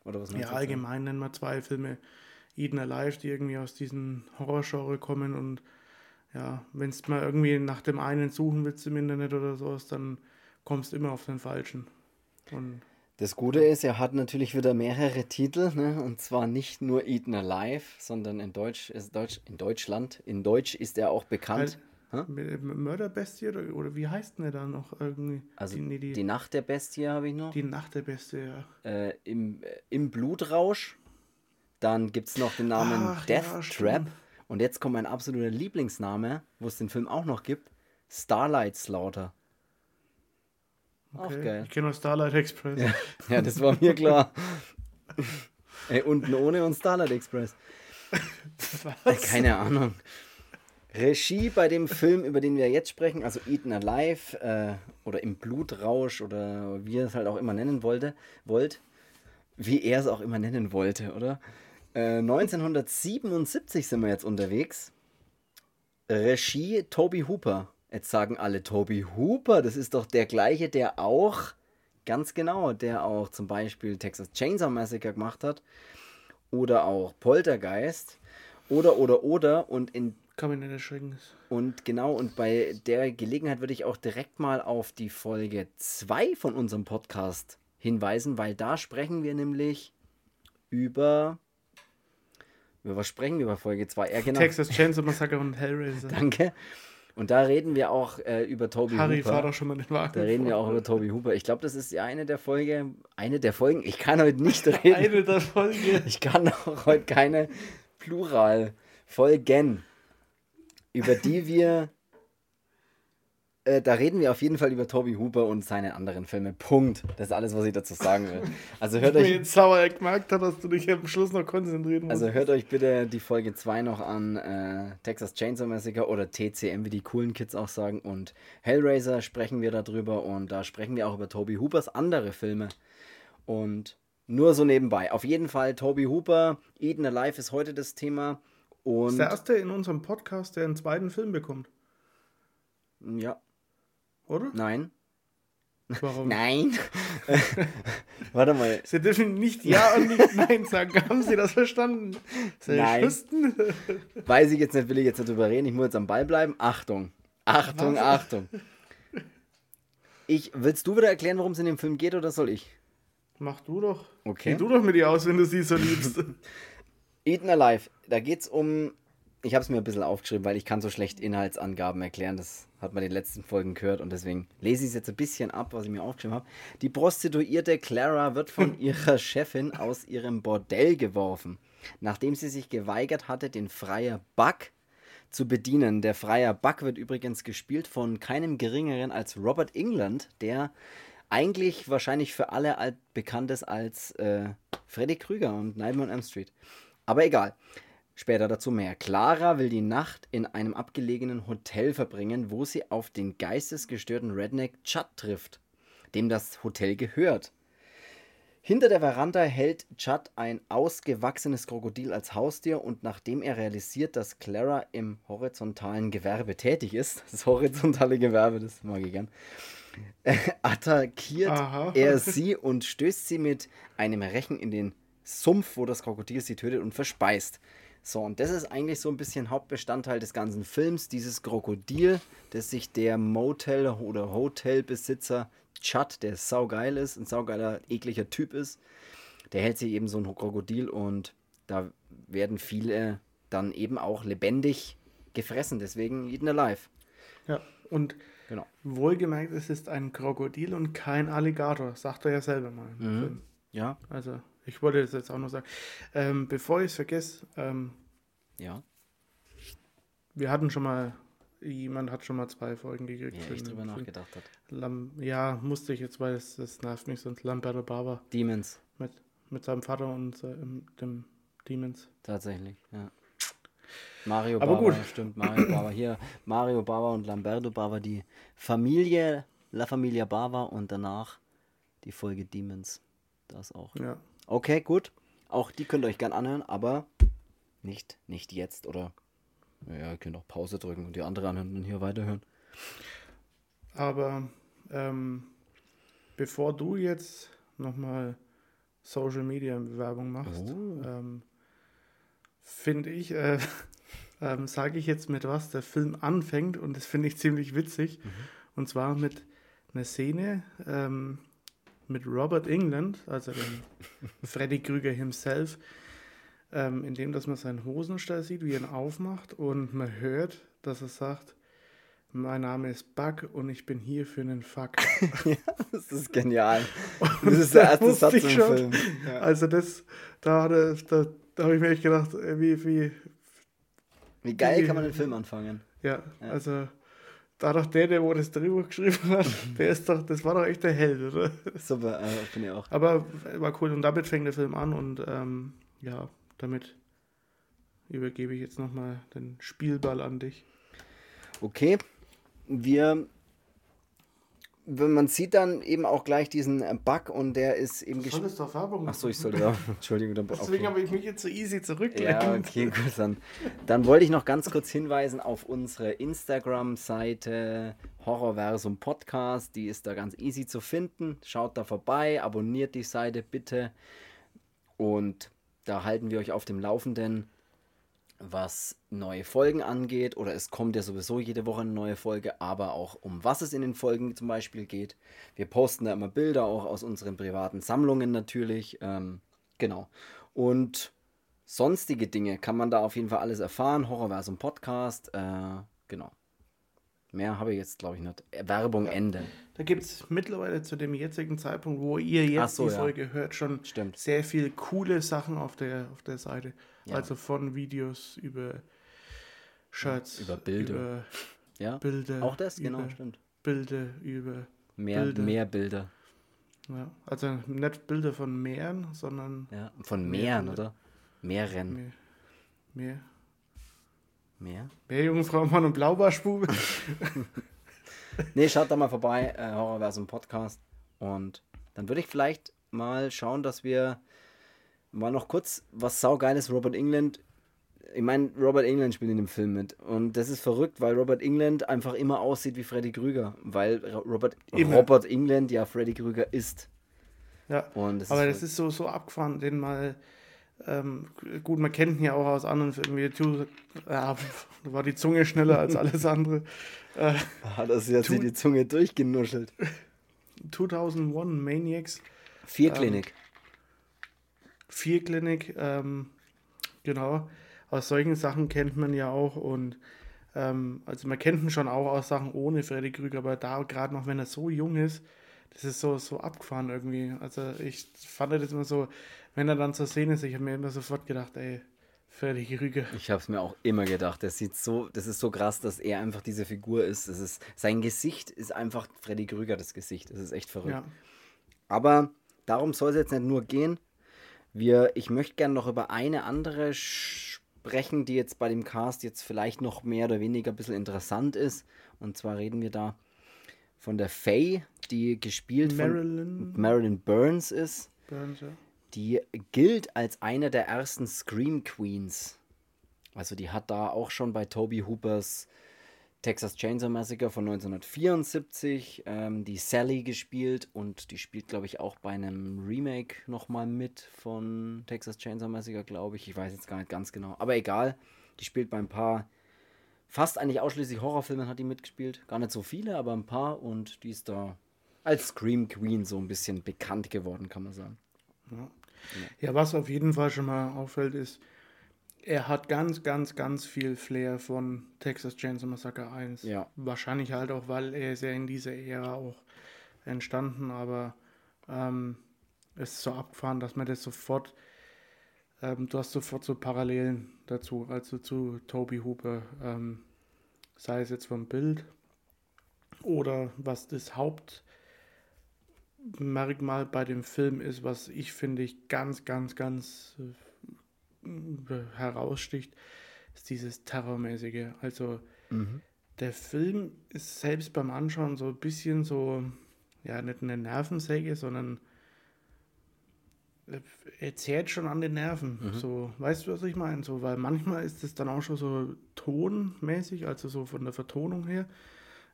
Oder was ja, allgemein nennen wir zwei Filme Eden Alive, die irgendwie aus diesem Horrorgenre kommen und ja, wenn es mal irgendwie nach dem einen suchen willst im Internet oder sowas, dann kommst du immer auf den falschen. Und Das Gute ist, er hat natürlich wieder mehrere Titel, ne? und zwar nicht nur Eaten Alive, sondern in Deutsch ist Deutsch in Deutschland, in Deutsch ist er auch bekannt. M- Mörderbestie oder, oder wie heißt denn der da noch irgendwie? Also die, nee, die, die, Nacht der Bestie habe ich noch. die Nacht der Bestie, ja. äh, im, äh, Im Blutrausch. Dann gibt es noch den Namen Ach, Death ja, Trap. stimmt. Und jetzt kommt mein absoluter Lieblingsname, wo es den Film auch noch gibt: Starlight Slaughter. Auch Okay. geil. Ich kenne nur Starlight Express. Ja, ja, das war mir klar. Ey, unten ohne und Starlight Express. Was? Keine Ahnung. Regie bei dem Film, über den wir jetzt sprechen, also Eaten Alive äh, oder im Blutrausch oder wie ihr es halt auch immer nennen wollte, wollt, wie er es auch immer nennen wollte, oder? Äh, 1977 sind wir jetzt unterwegs. Regie Toby Hooper. Jetzt sagen alle Toby Hooper, das ist doch der gleiche, der auch, ganz genau, der auch zum Beispiel Texas Chainsaw Massacre gemacht hat oder auch Poltergeist oder oder oder und in man nicht erschrecken. und genau und bei der Gelegenheit würde ich auch direkt mal auf die Folge 2 von unserem Podcast hinweisen, weil da sprechen wir nämlich über über was sprechen wir bei Folge 2? Ja, genau. Texas Chainsaw Massacre und Hellraiser. Danke. Und da reden wir auch äh, über Toby Harry, fahr Hooper. doch schon mal den Wagen. Da reden wir vor. auch über Toby Hooper. Ich glaube, das ist ja eine der Folge, eine der Folgen. Ich kann heute nicht reden. Eine der Folge. Ich kann auch heute keine Plural-Folgen, über die wir. Äh, da reden wir auf jeden Fall über Toby Hooper und seine anderen Filme. Punkt. Das ist alles, was ich dazu sagen will. Also hört Mir euch, jetzt sauer gemerkt hat, dass du dich am Schluss noch konzentrieren musst. also hört euch bitte die Folge 2 noch an. Äh, Texas Chainsaw Massacre oder TCM, wie die coolen Kids auch sagen. Und Hellraiser sprechen wir darüber. Und da sprechen wir auch über Toby Hoopers andere Filme. Und nur so nebenbei. Auf jeden Fall, Toby Hooper, Eden Alive ist heute das Thema. das ist Und der erste in unserem Podcast, der einen zweiten Film bekommt, ja, oder? nein. Warum? Nein. Warte mal. Sie dürfen nicht Ja und nicht Nein sagen. Haben Sie das verstanden? Sie Nein. wüssten? Weiß ich jetzt nicht, will ich jetzt nicht drüber reden. Ich muss jetzt am Ball bleiben. Achtung. Achtung, Was? Achtung. Ich, willst du wieder erklären, worum es in dem Film geht oder soll ich? Mach du doch. Okay. Geh du doch mit ihr aus, wenn du sie so liebst. Eden Alive, da geht es um. Ich habe es mir ein bisschen aufgeschrieben, weil ich kann so schlecht Inhaltsangaben erklären. Das hat man in den letzten Folgen gehört und deswegen lese ich es jetzt ein bisschen ab, was ich mir aufgeschrieben habe. Die Prostituierte Clara wird von ihrer Chefin aus ihrem Bordell geworfen, nachdem sie sich geweigert hatte, den Freier Buck zu bedienen. Der Freier Buck wird übrigens gespielt von keinem geringeren als Robert England, der eigentlich wahrscheinlich für alle bekannt ist als äh, Freddy Krüger und Nightmare on Elm Street. Aber egal. Später dazu mehr. Clara will die Nacht in einem abgelegenen Hotel verbringen, wo sie auf den geistesgestörten Redneck Chad trifft, dem das Hotel gehört. Hinter der Veranda hält Chad ein ausgewachsenes Krokodil als Haustier und nachdem er realisiert, dass Clara im horizontalen Gewerbe tätig ist, das horizontale Gewerbe, das mag ich gern, attackiert Aha. er sie und stößt sie mit einem Rechen in den Sumpf, wo das Krokodil sie tötet und verspeist. So, und das ist eigentlich so ein bisschen Hauptbestandteil des ganzen Films, dieses Krokodil, das sich der Motel- oder Hotelbesitzer Chad, der saugeil ist, ein saugeiler, ekliger Typ ist, der hält sich eben so ein Krokodil und da werden viele dann eben auch lebendig gefressen, deswegen Eaten Alive. ja, und Genau. wohlgemerkt, es ist ein Krokodil und kein Alligator. Sagt er ja selber mal im Mhm. Film. Ja, Also, ich wollte das jetzt auch noch sagen. Ähm, bevor ich es vergesse, ähm, ja. wir hatten schon mal, jemand hat schon mal zwei Folgen gekriegt. Echt den drüber nachgedacht hat. Lam ja, musste ich jetzt, weil es, das nervt mich sonst. Lamberto Bava Demons, mit, mit seinem Vater und äh, dem Demons. tatsächlich, ja. Mario Aber Bava, gut. stimmt, Mario Bava. Hier, Mario Bava und Lamberto Bava, die Familie La Familia Bava und danach die Folge Demons. Das auch. Ja. Okay, gut. Auch die könnt ihr euch gern anhören, aber nicht, nicht jetzt oder. Ja, ihr könnt auch Pause drücken und die andere anhören und hier weiterhören. Aber ähm, bevor du jetzt nochmal Social Media Werbung machst, Oh. ähm, finde ich, äh, ähm, sage ich jetzt mit was der Film anfängt und das finde ich ziemlich witzig. Und zwar mit einer Szene ähm, mit Robert England, also dem Freddy Krüger himself, ähm, in dem, dass man seinen Hosenstall sieht, wie er ihn aufmacht und man hört, dass er sagt, mein Name ist Bug und ich bin hier für einen Fuck. Das ist genial. Das ist der erste Satz im schon. Film. Ja. Also das, da, er- da, da habe ich mir echt gedacht, äh, wie, wie, Wie geil kann man den Film anfangen? ja, Ja. also da doch der, der wo das Drehbuch geschrieben hat, der ist doch, das war doch echt der Held, oder? Super, äh, finde ich auch. Aber war cool und damit fängt der Film an und ähm, ja, damit übergebe ich jetzt nochmal den Spielball an dich. Okay, wir. Wenn man sieht dann eben auch gleich diesen äh, Bug und der ist eben Soll gespielt. das doch Werbung Achso, ich sollte da. Entschuldigung, dann. Deswegen Okay. habe ich mich jetzt so easy zurückgelehnt. Ja, okay, gut. Dann, dann wollte ich noch ganz kurz hinweisen auf unsere Instagram-Seite Horrorversum Podcast. Die ist da ganz easy zu finden. Schaut da vorbei, abonniert die Seite bitte. Und da halten wir euch auf dem Laufenden, was neue Folgen angeht. Oder es kommt ja sowieso jede Woche eine neue Folge, aber auch um was es in den Folgen zum Beispiel geht. Wir posten da immer Bilder, auch aus unseren privaten Sammlungen natürlich. Ähm, genau. Und sonstige Dinge kann man da auf jeden Fall alles erfahren. Horrorversum Podcast. Äh, genau. Mehr habe ich jetzt, glaube ich, nicht. Äh, Werbung Ende. Da gibt es mittlerweile zu dem jetzigen Zeitpunkt, wo ihr jetzt so, die ja. Folge hört, schon Stimmt. sehr viel coole Sachen auf der, auf der Seite. Ja. Also von Videos über Shirts, über Bilder. über Ja. Bilder, Auch das, genau, stimmt. Bilder, über Mehr Bilder. mehr Bilder. ja, also nicht Bilder von Meeren, sondern Ja. Von Mehr Meeren, Bilder. oder? Meeren. mehr, mehr, Meer? Meerjungfrau, Mann und Blaubarschbube. Nee, schaut da mal vorbei, äh, Horrorversum Podcast. Und dann würde ich vielleicht mal schauen, dass wir mal noch kurz was saugeiles Robert England. Ich meine, Robert England spielt in dem Film mit. Und das ist verrückt, weil Robert England einfach immer aussieht wie Freddy Krüger. Weil Ro- Robert, Immer. Robert England ja Freddy Krüger ist. ja, das aber ist das ist so, so abgefahren, den mal. Ähm, gut, man kennt ihn ja auch aus anderen Filmen. wie Two- Ja, da war die Zunge schneller als alles andere. Äh, hat er sich jetzt die Zunge durchgenuschelt. 2001 Maniacs, Vier Ähm, Klinik. Vier Klinik, ähm, genau. Aus solchen Sachen kennt man ja auch und ähm, also man kennt ihn schon auch aus Sachen ohne Freddy Krüger, aber da gerade noch, wenn er so jung ist, das ist so, so abgefahren irgendwie. Also ich fand das immer so, wenn er dann zur Szene ist, ich habe mir immer sofort gedacht, ey, Freddy Krüger. Ich habe es mir auch immer gedacht. Das sieht so, das ist so krass, dass er einfach diese Figur ist. Das ist sein Gesicht ist einfach Freddy Krüger das Gesicht. Das ist echt verrückt. Ja, Aber darum soll es jetzt nicht nur gehen. Wir, ich möchte gerne noch über eine andere sprechen, die jetzt bei dem Cast jetzt vielleicht noch mehr oder weniger ein bisschen interessant ist. Und zwar reden wir da von der Faye, die gespielt Marilyn von Marilyn Burns ist. Burns, ja. Die gilt als eine der ersten Scream Queens. Also die hat da auch schon bei Toby Hoopers Texas Chainsaw Massacre von 1974 ähm, die Sally gespielt und die spielt, glaube ich, auch bei einem Remake nochmal mit von Texas Chainsaw Massacre, glaube ich. Ich weiß jetzt gar nicht ganz genau. Aber egal, die spielt bei ein paar, fast eigentlich ausschließlich Horrorfilmen hat die mitgespielt. Gar nicht so viele, aber ein paar und die ist da als Scream Queen so ein bisschen bekannt geworden, kann man sagen. Ja, was auf jeden Fall schon mal auffällt, ist, er hat ganz, ganz, ganz viel Flair von Texas Chainsaw Massacre 1. Ja. Wahrscheinlich halt auch, weil er ist ja in dieser Ära auch entstanden, aber ähm, es ist so abgefahren, dass man das sofort, ähm, du hast sofort so Parallelen dazu, also zu Toby Hooper, ähm, sei es jetzt vom Bild oder was das Hauptmerkmal bei dem Film ist, was ich finde ich ganz, ganz, ganz heraussticht, ist dieses Terrormäßige. Also der Film ist selbst beim Anschauen so ein bisschen so, ja, nicht eine Nervensäge, sondern er zehrt schon an den Nerven. Mhm. So, weißt du, was ich meine? So, weil manchmal ist es dann auch schon so tonmäßig, also so von der Vertonung her.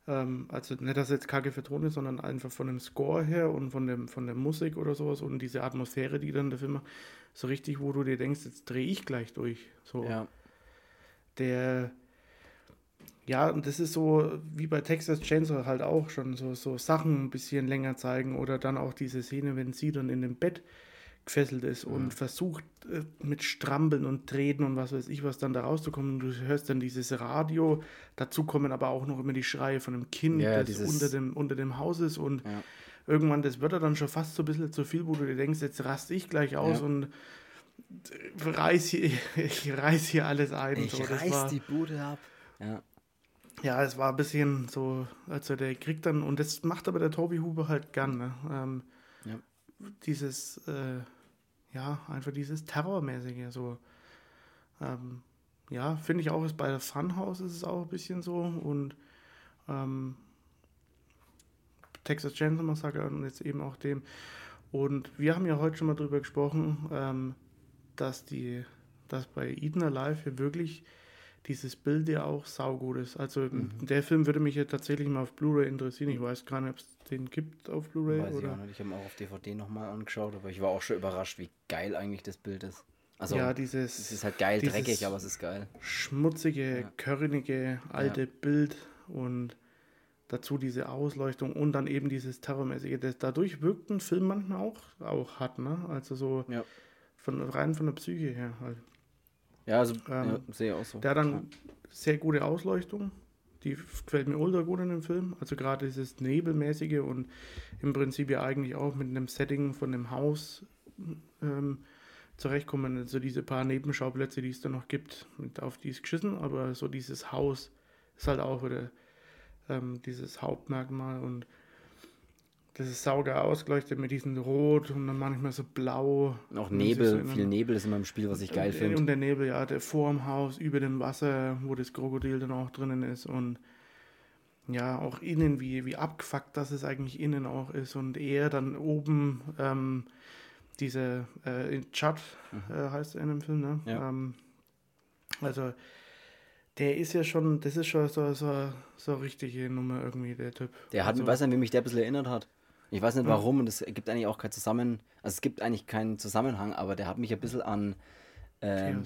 Ähm, also nicht, dass jetzt kacke vertont ist, sondern einfach von dem Score her und von, dem, von der Musik oder sowas und diese Atmosphäre, die dann der Film macht, so richtig, wo du dir denkst, jetzt drehe ich gleich durch. So. Ja. Der, ja, und das ist so wie bei Texas Chainsaw halt auch schon so, so Sachen ein bisschen länger zeigen oder dann auch diese Szene, wenn sie dann in dem Bett gefesselt ist und mhm. versucht äh, mit Strampeln und Treten und was weiß ich was dann da rauszukommen. Und du hörst dann dieses Radio, dazu kommen aber auch noch immer die Schreie von einem Kind, ja, das unter dem, unter dem Haus ist und ja. Irgendwann, das wird dann schon fast so ein bisschen zu viel, wo du dir denkst, jetzt raste ich gleich aus ja. und reiß hier, ich reiß hier alles ein. Ich so. reiß war, die Bude ab. Ja. Ja, es war ein bisschen so, also der kriegt dann, und das macht aber der Tobi Huber halt gern, ne? Ähm, ja. Dieses, äh, ja, einfach dieses Terrormäßige, so. Ähm, ja, finde ich auch, ist bei der Funhouse ist es auch ein bisschen so und ähm, Texas Chainsaw Massacre und jetzt eben auch dem. Und wir haben ja heute schon mal drüber gesprochen, ähm, dass die, dass bei Eden Alive hier wirklich dieses Bild ja auch saugut ist. Also mhm. der Film würde mich ja tatsächlich mal auf Blu-ray interessieren. Ich weiß gar nicht, ob es den gibt auf Blu-ray. Weiß oder? ich auch nicht. Ich habe auch auf DVD nochmal angeschaut, aber ich war auch schon überrascht, wie geil eigentlich das Bild ist. Also, ja, dieses. Es ist halt geil dreckig, aber es ist geil. Schmutzige, körnige, alte ja. Bild und dazu diese Ausleuchtung und dann eben dieses Terrormäßige. Das, dadurch wirkt ein Film manchmal auch, auch hart, ne? Also so ja. von, rein von der Psyche her halt. Ja, also ähm, ja, sehe auch so. Der dann ja. sehr gute Ausleuchtung. Die gefällt mir ultra gut in dem Film. Also gerade dieses Nebelmäßige und im Prinzip ja eigentlich auch mit einem Setting von dem Haus ähm, zurechtkommen. Also diese paar Nebenschauplätze, die es da noch gibt, auf die ist geschissen, aber so dieses Haus ist halt auch wieder ähm, dieses Hauptmerkmal und das ist sauger ausgeleuchtet mit diesem Rot und dann manchmal so blau. Auch Nebel, viel Nebel ist immer im Spiel, was ich geil finde. Und der Nebel, ja, der vor dem Haus, über dem Wasser, wo das Krokodil dann auch drinnen ist und ja, auch innen, wie, wie abgefuckt das es eigentlich innen auch ist und er dann oben ähm, diese, äh, Chad mhm. äh, heißt er in dem Film, ne? Ja. Ähm, also der ist ja schon, das ist schon so, so, so richtige Nummer irgendwie, der Typ. Der hat, also, weiß nicht, wie mich der ein bisschen erinnert hat. Ich weiß nicht warum und es gibt eigentlich auch keinen Zusammen, also es gibt eigentlich keinen Zusammenhang, aber der hat mich ein bisschen an ähm,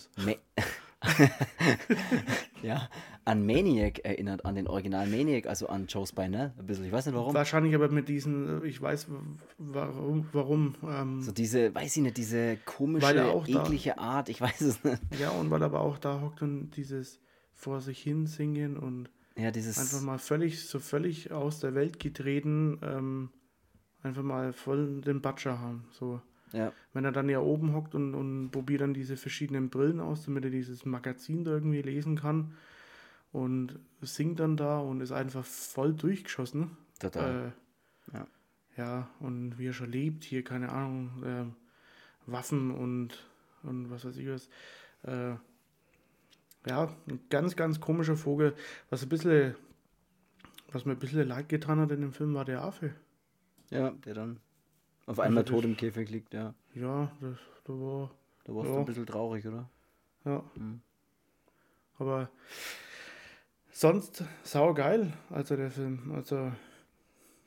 ja, an Maniac erinnert, an den Original Maniac, also an Joe Spinell, ein bisschen. Ich weiß nicht warum. Wahrscheinlich aber mit diesen, ich weiß warum, warum. Ähm, so diese, weiß ich nicht, diese komische, eklige da, Art, ich weiß es nicht. Ja, und weil er aber auch da hockt und dieses vor sich hin singen und ja, dieses einfach mal völlig, so völlig aus der Welt getreten, ähm, einfach mal voll den Batscher haben. So. Ja. Wenn er dann ja oben hockt und, und probiert dann diese verschiedenen Brillen aus, damit er dieses Magazin da irgendwie lesen kann und singt dann da und ist einfach voll durchgeschossen. Total. Äh, ja. ja, und wie er schon lebt, hier, keine Ahnung, äh, Waffen und, und was weiß ich was. Äh, ja, ein ganz, ganz komischer Vogel. Was ein bisschen, was mir ein bisschen leid getan hat in dem Film, war der Affe. Ja, der dann auf einmal also tot im Käfig liegt, ja. Ja, das, da war. Da warst ja. du ein bisschen traurig, oder? Ja. Mhm. Aber sonst sau geil, also der Film. Also, ja.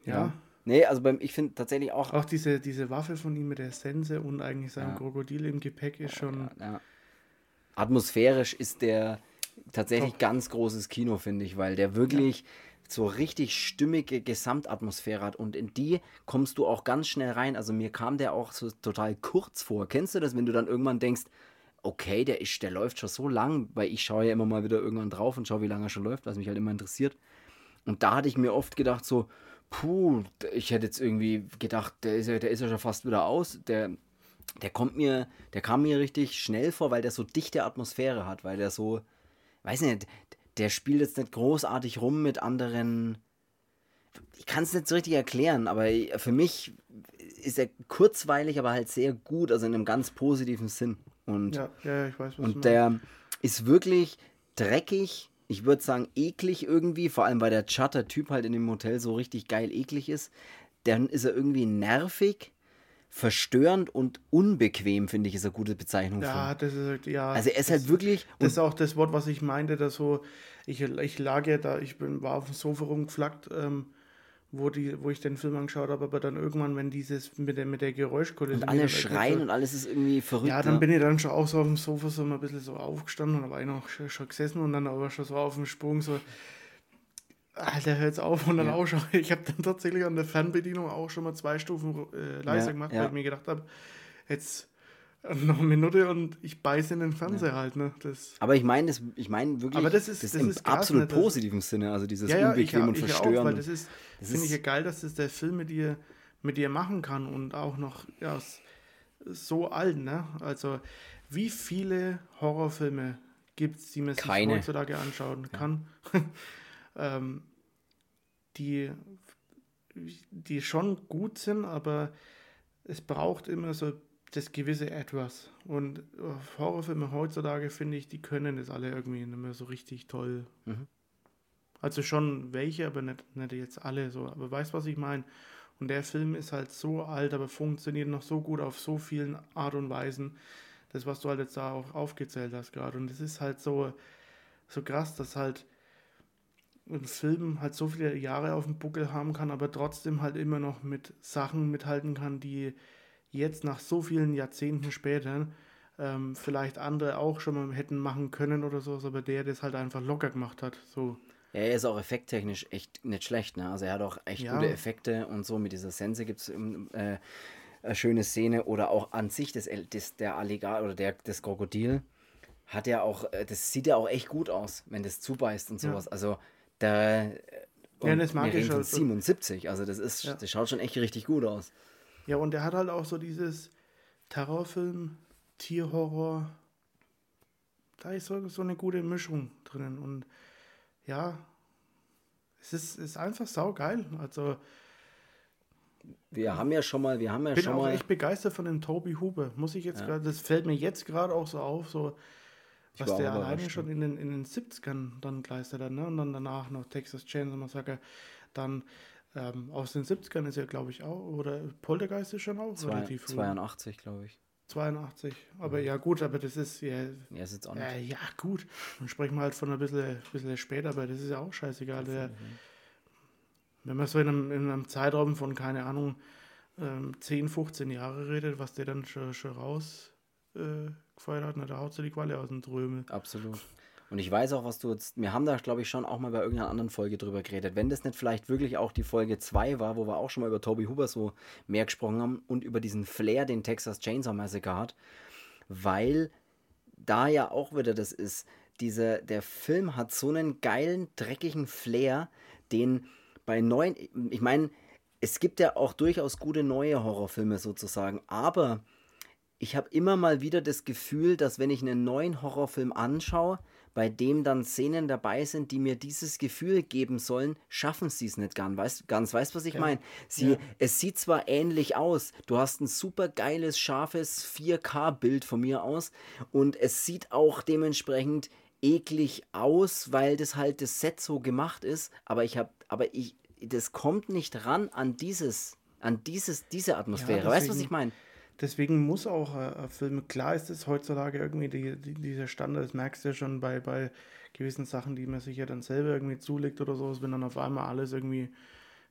ja. Nee, also beim, ich finde tatsächlich auch. Auch diese, diese Waffe von ihm mit der Sense und eigentlich seinem ja. Krokodil im Gepäck ist schon. Ja, Atmosphärisch ist der tatsächlich Top. ganz großes Kino, finde ich, weil der wirklich so richtig stimmige Gesamtatmosphäre hat und in die kommst du auch ganz schnell rein. Also mir kam der auch so total kurz vor. Kennst du das, wenn du dann irgendwann denkst, okay, der ist, der läuft schon so lang, weil ich schaue ja immer mal wieder irgendwann drauf und schaue, wie lange er schon läuft, was mich halt immer interessiert. Und da hatte ich mir oft gedacht so, puh, ich hätte jetzt irgendwie gedacht, der ist ja, der ist ja schon fast wieder aus. Der, der kommt mir, der kam mir richtig schnell vor, weil der so dichte Atmosphäre hat, weil der so, weiß nicht, der spielt jetzt nicht großartig rum mit anderen. Ich kann es nicht so richtig erklären, aber für mich ist er kurzweilig, aber halt sehr gut, also in einem ganz positiven Sinn. Und, ja, ja, ich weiß, was Und der ist wirklich dreckig, ich würde sagen, eklig irgendwie, vor allem weil der Chatter-Typ halt in dem Hotel so richtig geil eklig ist. Dann ist er irgendwie nervig, verstörend und unbequem, finde ich, ist eine gute Bezeichnung. Ja, für. das ist halt, ja. Also er ist das, halt wirklich. Das ist auch das Wort, was ich meinte, dass so, ich, ich lag ja da, ich bin, war auf dem Sofa rumgeflackt, ähm, wo, die, wo ich den Film angeschaut habe, aber dann irgendwann, wenn dieses mit der, mit der Geräuschkulisse. und alle schreien und alles ist irgendwie verrückt. Ja, dann ne? bin ich dann schon auch so auf dem Sofa so mal ein bisschen so aufgestanden und ich noch schon, schon gesessen und dann aber schon so auf dem Sprung so, Alter, hör jetzt auf und dann Ja. auch schon. Ich habe dann tatsächlich an der Fernbedienung auch schon mal zwei Stufen äh, leiser Ja, gemacht, ja. weil ich mir gedacht habe, jetzt noch eine Minute und ich beiße in den Fernseher halt, ne? Das, Aber ich meine, das, ich meine wirklich, Aber das ist- das im ist krass, absolut ne, das- positiven Sinne, also dieses ja, ich, unbequem und ich auch, weil das ist, Das finde ich ja geil, dass das der Film mit dir, mit dir machen kann und auch noch ja, so alt, ne? Also, wie viele Horrorfilme gibt es, die man sich Keine. heutzutage anschauen kann, ähm, die, die schon gut sind, aber es braucht immer so das gewisse Etwas. Und äh, Horrorfilme heutzutage, finde ich, die können das alle irgendwie nicht mehr so richtig toll. Mhm. Also schon welche, aber nicht, nicht jetzt alle so. Aber weißt was ich meine? Und der Film ist halt so alt, aber funktioniert noch so gut auf so vielen Art und Weisen. Das, was du halt jetzt da auch aufgezählt hast gerade. Und es ist halt so, so krass, dass halt ein Film halt so viele Jahre auf dem Buckel haben kann, aber trotzdem halt immer noch mit Sachen mithalten kann, die jetzt nach so vielen Jahrzehnten später ähm, vielleicht andere auch schon mal hätten machen können oder so, aber der das halt einfach locker gemacht hat. So. Ja, er ist auch effekttechnisch echt nicht schlecht, ne? Also er hat auch echt Ja. gute Effekte und so. Mit dieser Sense gibt es äh, eine schöne Szene oder auch an sich das, El- das der Alligator oder der, das Krokodil hat ja auch, äh, das sieht ja auch echt gut aus, wenn das zubeißt und Ja. sowas. Also da Ja, das mag ich schon. 77, also das ist, Ja. das schaut schon echt richtig gut aus. Ja, und der hat halt auch so dieses Terrorfilm, Tierhorror. Da ist so, so eine gute Mischung drinnen. Und ja, es ist, ist einfach saugeil. Also Wir haben ja schon mal, wir haben ja bin schon auch mal, echt begeistert von dem Toby Huber. Muss ich jetzt Ja. gerade, das fällt mir jetzt gerade auch so auf, so Ich was der alleine schon in den, in den 70ern dann geleistet hat, ne? Und dann danach noch Texas Chainsaw Massacre. Dann ähm, aus den 70ern ist ja, glaube ich, auch, oder Poltergeist ist schon auch zwei, relativ früh. 82, glaube ich. 82. Aber ja, gut, aber das ist ja. Ja, ist jetzt auch nicht. Ja, ja, gut. Dann sprechen wir halt von ein bisschen, bisschen später, aber das ist ja auch scheißegal. Der, wenn man so in einem, in einem Zeitraum von, keine Ahnung, ähm, 10, 15 Jahre redet, was der dann schon, schon raus äh, gefeuert hat, na, da haut sie die Qualle aus dem Trömel. Absolut. Und ich weiß auch, was du jetzt. Wir haben da, glaube ich, schon auch mal bei irgendeiner anderen Folge drüber geredet. Wenn das nicht vielleicht wirklich auch die Folge 2 war, wo wir auch schon mal über Toby Huber so mehr gesprochen haben und über diesen Flair, den Texas Chainsaw Massacre hat, weil da ja auch wieder das ist. Diese, der Film hat so einen geilen, dreckigen Flair, den bei neuen. Ich meine, es gibt ja auch durchaus gute neue Horrorfilme sozusagen, aber ich habe immer mal wieder das Gefühl, dass wenn ich einen neuen Horrorfilm anschaue, bei dem dann Szenen dabei sind, die mir dieses Gefühl geben sollen, schaffen sie es nicht ganz. Weißt, ganz, weißt was ich Ja. meine? Sie, Ja. Es sieht zwar ähnlich aus, du hast ein super geiles, scharfes 4K-Bild von mir aus und es sieht auch dementsprechend eklig aus, weil das halt das Set so gemacht ist, aber ich habe, aber ich, das kommt nicht ran an dieses, an dieses, diese Atmosphäre. weißt du, was ich meine? Deswegen muss auch äh, ein Film, klar ist es heutzutage irgendwie die, die, dieser Standard, das merkst du ja schon bei, bei gewissen Sachen, die man sich ja dann selber irgendwie zulegt oder so, wenn dann auf einmal alles irgendwie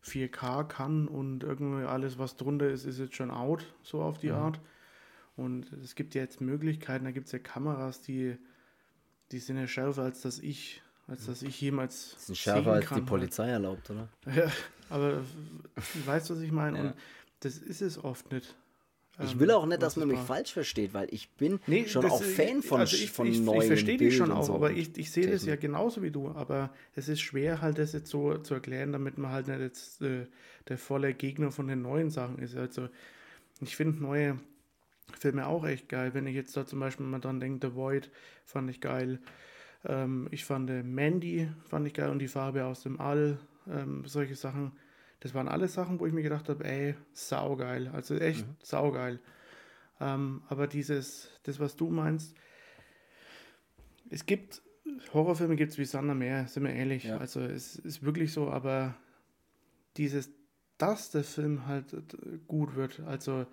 4K kann und irgendwie alles, was drunter ist, ist jetzt schon out, so auf die Art. Und es gibt ja jetzt Möglichkeiten, da gibt es ja Kameras, die, die sind ja schärfer, als dass ich, als dass ich jemals Das ist schärfer als die halt. Polizei erlaubt, oder? Ja, aber du weißt, was ich meine. Ja. Und das ist es oft nicht. Ich Ähm, will auch nicht, dass man mich falsch versteht, weil ich bin Nee, schon auch Fan von, also ich, von ich, neuen Ich verstehe dich schon auch, so aber ich, ich sehe das ja genauso wie du. Aber es ist schwer, halt das jetzt so zu erklären, damit man halt nicht jetzt äh, der volle Gegner von den neuen Sachen ist. Also ich finde neue Filme auch echt geil. Wenn ich jetzt da zum Beispiel mal dran denke, The Void fand ich geil. Ähm, ich fand äh, Mandy fand ich geil und die Farbe aus dem All, ähm, solche Sachen. Das waren alles Sachen, wo ich mir gedacht habe, ey, saugeil. Also echt Mhm. saugeil. Ähm, aber dieses, das, was du meinst, es gibt Horrorfilme gibt es wie Sander mehr, sind wir ehrlich. Ja. Also es ist wirklich so, aber dieses, dass der Film halt gut wird, also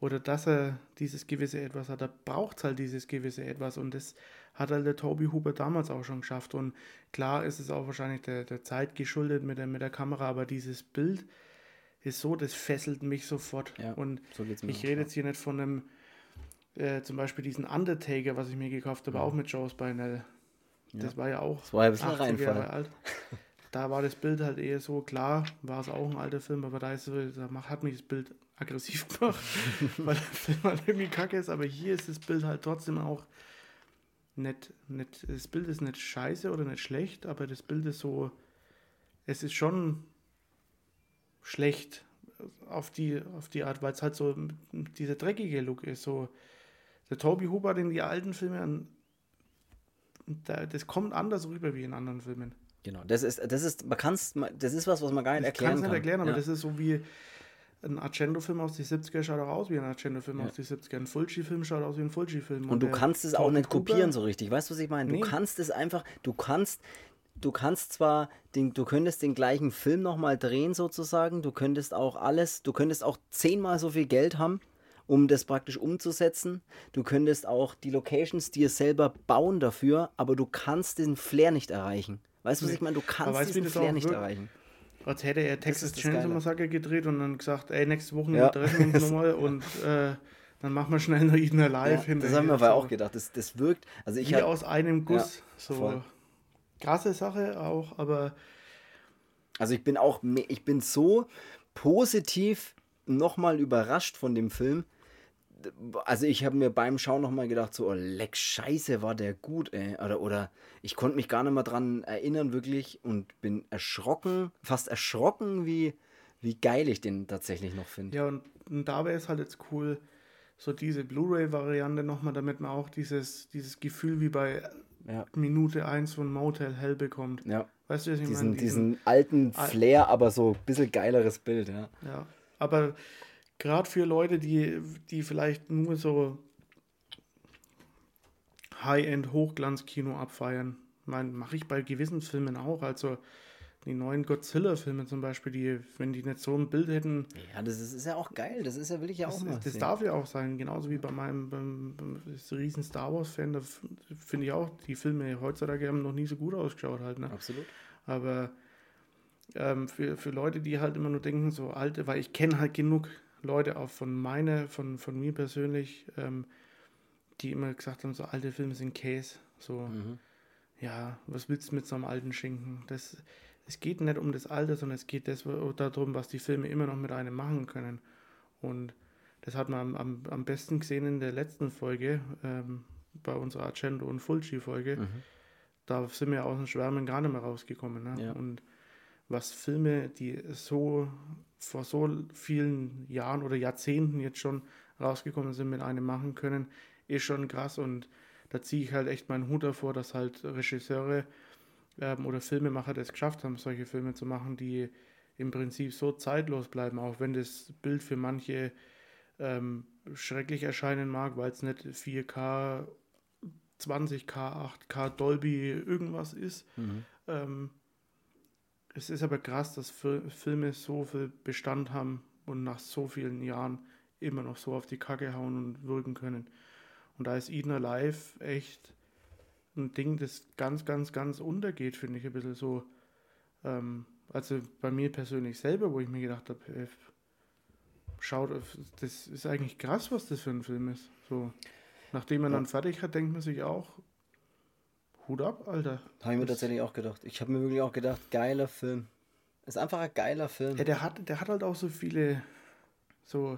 oder dass er dieses gewisse Etwas hat, da braucht es halt dieses gewisse Etwas und das hat halt der Toby Hooper damals auch schon geschafft und klar ist es auch wahrscheinlich der, der Zeit geschuldet mit der, mit der Kamera, aber dieses Bild ist so, das fesselt mich sofort Ja, und so ich rede ja. jetzt hier nicht von einem äh, zum Beispiel diesen Undertaker, was ich mir gekauft habe, auch mit Joe Spinell. Das war ja auch Das war ja ein bisschen 80 Reinfall. Jahre alt. Da war das Bild halt eher so, klar, war es auch ein alter Film, aber da, ist so, da hat mich das Bild aggressiv gemacht, weil der Film halt irgendwie kacke ist, aber hier ist das Bild halt trotzdem auch nicht, nicht, das Bild ist nicht scheiße oder nicht schlecht, aber das Bild ist so, es ist schon schlecht auf die, auf die Art, weil es halt so dieser dreckige Look ist, so der Toby Hooper in die alten Filmen, da, das kommt anders rüber wie in anderen Filmen. Genau, das ist, das ist, man kann's, das ist was, was man gar nicht Ich kann erklären es nicht kann. erklären, aber ja. das ist so wie ein Argento-Film aus den 70er schaut auch aus wie ein Argento-Film Ja. aus den 70er. Ein Fulci-Film schaut aus wie ein Fulci-Film. Und du der kannst es auch nicht kopieren so richtig. Weißt du, was ich meine? Du Nee. kannst es einfach, du kannst, du kannst zwar, den, du könntest den gleichen Film nochmal drehen sozusagen, du könntest auch alles, du könntest auch zehnmal so viel Geld haben, um das praktisch umzusetzen. Du könntest auch die Locations dir selber bauen dafür, aber du kannst diesen Flair nicht erreichen. Weißt du, was Nee. ich meine? Du kannst du, diesen Flair nicht erreichen. Als hätte er Texas Chainsaw. Massacre gedreht und dann gesagt, ey, nächste Woche Ja. treffen wir uns nochmal und äh, dann machen wir schnell noch Eden Alive Ja, hinterher. das haben wir aber auch gedacht. Das, das wirkt, also ich Wie hab, aus einem Guss. so voll. krasse Sache auch, aber Also ich bin auch, ich bin so positiv nochmal überrascht von dem Film. Also ich habe mir beim Schauen nochmal gedacht, so, oh, leck, scheiße, war der gut, ey. Oder, oder ich konnte mich gar nicht mehr dran erinnern, wirklich, und bin erschrocken, fast erschrocken, wie, wie geil ich den tatsächlich noch finde. ja, und, und da wäre es halt jetzt cool, so diese Blu-ray-Variante nochmal, damit man auch dieses, dieses Gefühl wie bei Ja, Minute 1 von Motel Hell bekommt. ja. Weißt du, was ich Diesen, meine? diesen alten Al- Flair, aber so ein bisschen geileres Bild, ja. Ja, aber gerade für Leute, die, die vielleicht nur so High-End-Hochglanz-Kino abfeiern, mache ich bei gewissen Filmen auch. Also die neuen Godzilla-Filme zum Beispiel, die, wenn die nicht so ein Bild hätten, Ja, das ist, ist ja auch geil, das ist ja, will ich ja auch das, mal das sehen. darf ja auch sein, genauso wie bei meinem beim, beim, das riesen Star Wars-Fan, da finde ich auch, die Filme heutzutage haben noch nie so gut ausgeschaut halt, ne? Absolut. Aber ähm, für, für Leute, die halt immer nur denken, so alte, weil ich kenne halt genug Leute auch von meiner, von, von mir persönlich, ähm, die immer gesagt haben, so alte Filme sind Käse. So, Mhm. ja, was willst du mit so einem alten Schinken? Das, es geht nicht um das Alter, sondern es geht das, darum, was die Filme immer noch mit einem machen können. Und das hat man am, am, am besten gesehen in der letzten Folge, ähm, bei unserer Argento und Fulci-Folge. Mhm. Da sind wir aus dem Schwärmen gar nicht mehr rausgekommen. Ne? Ja. Und was Filme, die so vor so vielen Jahren oder Jahrzehnten jetzt schon rausgekommen sind, mit einem machen können, ist schon krass. Und da ziehe ich halt echt meinen Hut davor, dass halt Regisseure ähm, oder Filmemacher das geschafft haben, solche Filme zu machen, die im Prinzip so zeitlos bleiben, auch wenn das Bild für manche ähm, schrecklich erscheinen mag, weil es nicht 4K, 20K, 8K, Dolby irgendwas ist. Mhm. Ähm, es ist aber krass, dass Fil- Filme so viel Bestand haben und nach so vielen Jahren immer noch so auf die Kacke hauen und wirken können. Und da ist Eden Alive echt ein Ding, das ganz, ganz, ganz untergeht, finde ich ein bisschen so. Ähm, also bei mir persönlich selber, wo ich mir gedacht habe, ey, schaut, auf- das ist eigentlich krass, was das für ein Film ist. So, nachdem man Ja. dann fertig hat, denkt man sich auch, Hut ab, Alter. Habe ich mir tatsächlich auch gedacht. Ich habe mir wirklich auch gedacht, geiler Film. Ist einfach ein geiler Film. Ja, der hat, der hat halt auch so viele, so,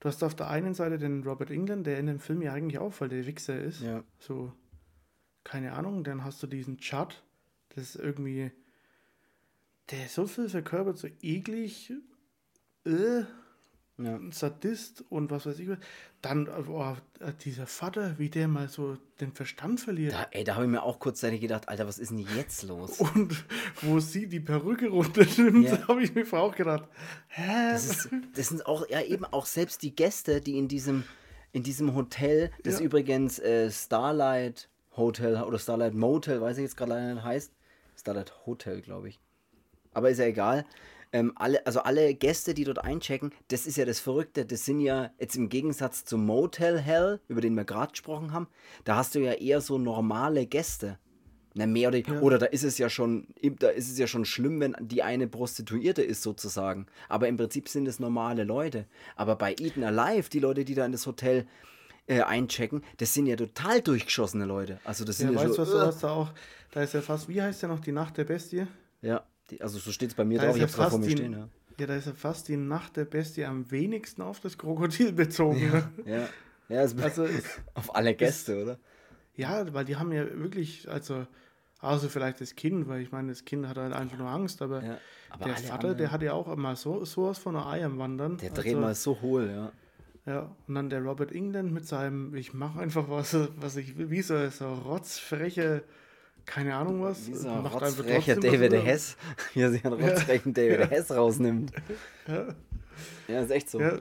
du hast auf der einen Seite den Robert England, der in dem Film ja eigentlich auch voll der Wichser ist. Ja. So, keine Ahnung, dann hast du diesen Chad, das ist irgendwie, der ist so viel verkörpert, so eklig, äh, ja. ein Sadist und was weiß ich was. Dann, oh, dieser Vater, wie der mal so den Verstand verliert. Da, ey, da habe ich mir auch kurzzeitig gedacht, Alter, was ist denn jetzt los? Und wo sie die Perücke runternimmt, Ja. habe ich mir auch gedacht, hä? Das, ist, das sind auch, ja eben auch selbst die Gäste, die in diesem, in diesem Hotel, das Ja. übrigens äh, Starlight Hotel oder Starlight Motel, weiß ich jetzt gerade leider nicht heißt. Starlight Hotel, glaube ich. Aber ist ja egal. Ähm, alle, also alle Gäste, die dort einchecken, das ist ja das Verrückte. Das sind ja jetzt im Gegensatz zum Motel Hell, über den wir gerade gesprochen haben, da hast du ja eher so normale Gäste. Na, mehr oder, ja. oder da ist es ja schon, da ist es ja schon schlimm, wenn die eine Prostituierte ist, sozusagen. Aber im Prinzip sind es normale Leute. Aber bei Eden Alive, die Leute, die da in das Hotel äh, einchecken, das sind ja total durchgeschossene Leute. Also das sind ja, ja weißt du, was du hast da auch, da ist ja fast, wie heißt der noch, die Nacht der Bestie? Ja, also so steht es bei mir da drauf, ich hab's ja vor mir stehen, ja. Ja, da ist ja fast die Nacht der Bestie am wenigsten auf das Krokodil bezogen. Ja, ja. ja also auf alle Gäste, ist, oder? Ja, weil die haben ja wirklich, also Außer vielleicht das Kind, weil ich meine, das Kind hat halt einfach nur Angst, aber, ja, aber der Vater, anderen... der hat ja auch immer so sowas von einer Ei am Wandern. Der dreht also, mal so hohl, ja. Ja, und dann der Robert England mit seinem, ich mache einfach was, was ich will, wie so, so rotzfreche, keine Ahnung was. So ein rotzfrecher David Hess, wie er sich einen rotzfrechen ja. David ja. Hess rausnimmt. Ja. ja, ist echt so. Ja,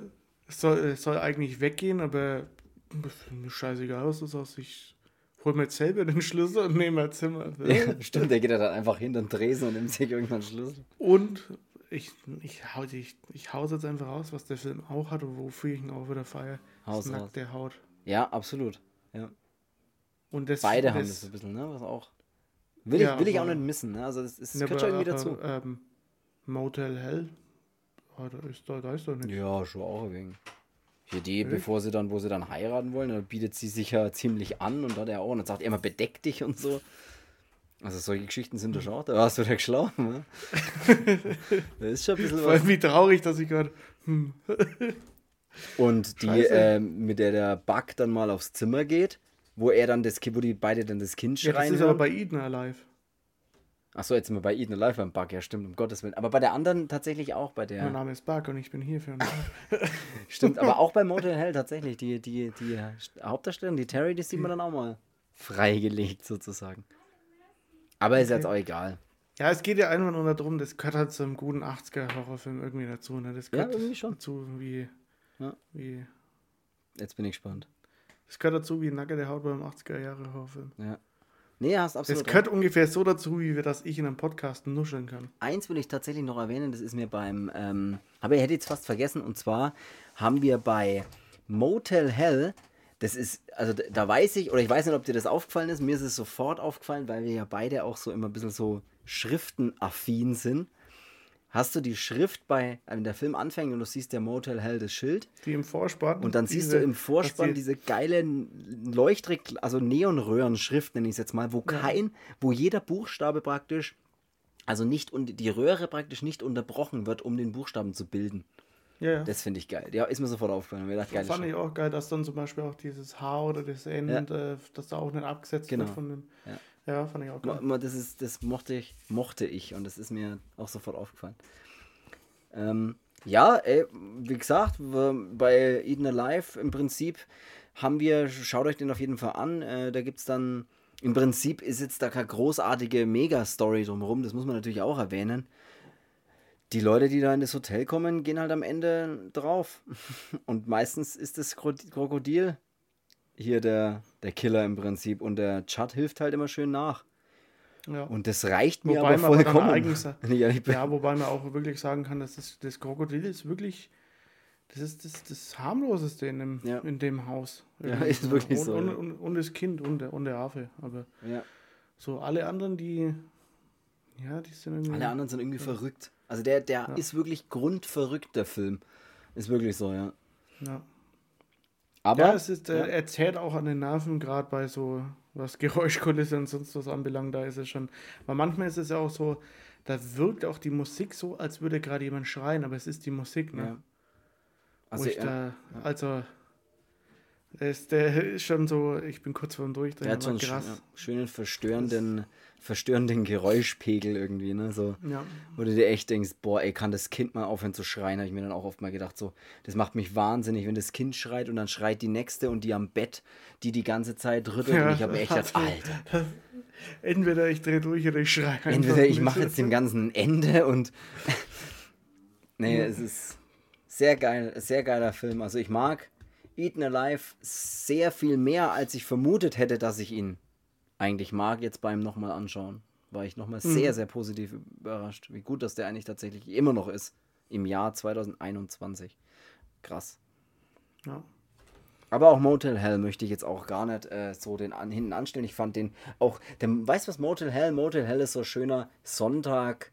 soll, soll eigentlich weggehen, aber mir scheißegal, was das aus sich hol mir jetzt selber den Schlüssel und nehme mein Zimmer. Ja, stimmt, der geht ja dann einfach hin und Tresen und nimmt sich irgendwann Schlüssel. Und ich, ich, hau, ich, ich hau jetzt einfach raus, was der Film auch hat und wofür ich ihn auch wieder feiere. Haus das nackt der Haut. Ja, absolut. Ja. Und das, Beide das, haben das ein bisschen, ne? Was auch. Will, ja, ich, will ich auch nicht missen, ne? Also, das, das gehört schon irgendwie dazu. Ähm, Motel Hell, oh, da, ist, da, da ist doch nichts. Ja, schon auch ein wenig. Für die, okay. bevor sie dann, wo sie dann heiraten wollen, dann bietet sie sich ja ziemlich an und dann er auch und dann sagt er immer, bedeck dich und so. Also solche Geschichten sind da schon auch, da warst du ja geschlafen, ne? das ist schon ein bisschen Vor allem wie traurig, dass ich gerade. Hm. Und die, äh, mit der der Bug dann mal aufs Zimmer geht, wo er dann das Kind, wo die beide dann das Kind schreien. Ja, das ist aber bei Eden Alive. Achso, jetzt sind wir bei Eden Alive beim Bug, ja stimmt, um Gottes Willen. Aber bei der anderen tatsächlich auch bei der. Mein Name ist Bug und ich bin hier für Stimmt, aber auch bei Motel Hell tatsächlich. Die, die, die Hauptdarstellerin, die Terry, die sieht man dann auch mal freigelegt sozusagen. Aber ist jetzt auch egal. Ja, es geht ja einfach nur darum, das gehört halt zu einem guten 80er-Horrorfilm irgendwie dazu. Ne? Das gehört ja, irgendwie schon. dazu, wie, ja. wie. Jetzt bin ich gespannt. Das gehört dazu wie nackte Haut beim 80er-Jahre-Horrorfilm. Ja. Nee, hast absolut. Das gehört recht. ungefähr so dazu, wie wir das ich in einem Podcast nuscheln kann. Eins will ich tatsächlich noch erwähnen, das ist mir beim, ähm, aber ich hätte jetzt fast vergessen, und zwar haben wir bei Motel Hell, das ist, also da weiß ich, oder ich weiß nicht, ob dir das aufgefallen ist, mir ist es sofort aufgefallen, weil wir ja beide auch so immer ein bisschen so schriftenaffin sind. Hast du die Schrift bei, wenn der Film anfängt und du siehst der Motel Hell das Schild? Die im Vorspann. Und dann diese, siehst du im Vorspann diese geile Leuchtrig, also Neonröhren-Schrift, nenne ich es jetzt mal, wo kein, ja. wo jeder Buchstabe praktisch, also nicht und die Röhre praktisch nicht unterbrochen wird, um den Buchstaben zu bilden. Ja, ja. Das finde ich geil. Ja, ist mir sofort aufgefallen. Mir gedacht, fand ich auch geil, dass dann zum Beispiel auch dieses H oder das N, ja. äh, dass da auch nicht abgesetzt genau. wird von dem. Ja. Ja, fand ich auch cool. Das, ist, das mochte ich, mochte ich und das ist mir auch sofort aufgefallen. Ähm, ja, ey, wie gesagt, bei Eden Alive im Prinzip haben wir, schaut euch den auf jeden Fall an, äh, da gibt es dann, im Prinzip ist jetzt da keine großartige Mega-Story drumherum, das muss man natürlich auch erwähnen. Die Leute, die da in das Hotel kommen, gehen halt am Ende drauf. Und meistens ist das Krokodil hier der, der Killer im Prinzip und der Chad hilft halt immer schön nach. Ja. Und das reicht mir wobei aber vollkommen. Eigens, ja, ja, wobei man auch wirklich sagen kann, dass das, das Krokodil ist wirklich, das ist das, das harmloseste in dem, ja. in dem Haus. Ja, ist wirklich und, so. Und, und, und, das Kind und der, und der Affe. Aber so alle anderen, die, ja, die sind irgendwie. Alle anderen sind irgendwie verrückt. Also der, der ist wirklich grundverrückt, der Film. Ist wirklich so, ja. Ja. Aber ja, es ist, äh, er zählt auch an den Nerven, gerade bei so, was Geräuschkulisse und sonst was anbelangt, da ist es schon. Weil manchmal ist es ja auch so, da wirkt auch die Musik so, als würde gerade jemand schreien, aber es ist die Musik, ne? Ja. Also, ich da, ja. also ist, der ist schon so, ich bin kurz vor dem Durchdrehen. Der hat so einen krass. schönen verstörenden, verstörenden Geräuschpegel irgendwie, ne? So, ja. Wo du dir echt denkst, boah, ey, kann das Kind mal aufhören zu schreien, habe ich mir dann auch oft mal gedacht, so, das macht mich wahnsinnig, wenn das Kind schreit und dann schreit die nächste und die am Bett, die die ganze Zeit rüttelt ja, und ich habe echt gedacht, Alter. Entweder ich drehe durch oder ich schreie. Entweder ich mache jetzt dem Ganzen ein Ende und. nee, ja. es ist sehr geil, sehr geiler Film. Also ich mag Eaten Alive sehr viel mehr, als ich vermutet hätte, dass ich ihn eigentlich mag jetzt beim nochmal anschauen. War ich nochmal mhm. sehr, sehr positiv überrascht, wie gut das der eigentlich tatsächlich immer noch ist. Im Jahr 2021. Krass. Ja. Aber auch Motel Hell möchte ich jetzt auch gar nicht äh, so den an, hinten anstellen. Ich fand den auch, der, weißt du was Motel Hell? Motel Hell ist so schöner Sonntag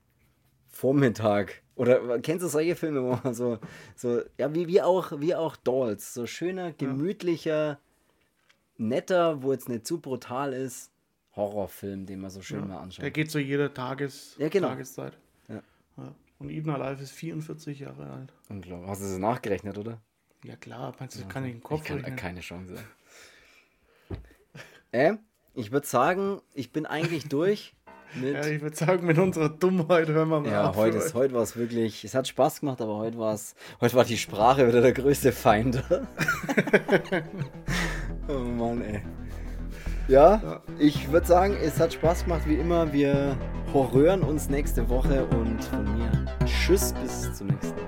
Vormittag. Oder kennst du solche Filme, wo man so, so ja, wie, wie, auch, wie auch Dolls, so schöner, gemütlicher, ja. netter, wo jetzt nicht zu brutal ist, Horrorfilm, den man so schön ja. mal anschaut. Der geht so jede Tages ja, genau. Tageszeit. Ja. ja. Und Ibn Alive ist 44 Jahre alt. Unglaublich. Hast du das nachgerechnet, oder? Ja klar, meinst du, kann ich den Kopf ich kann, Keine Chance. äh, ich würde sagen, ich bin eigentlich durch. Mit ja, ich würde sagen, mit unserer Dummheit hören wir mal Ja, auf heute, ist, heute war es wirklich, es hat Spaß gemacht, aber heute, war's, heute war die Sprache wieder der größte Feind. oh Mann, ey. Ja, ja. ich würde sagen, es hat Spaß gemacht, wie immer. Wir horrören uns nächste Woche und von mir Tschüss, bis zum nächsten Mal.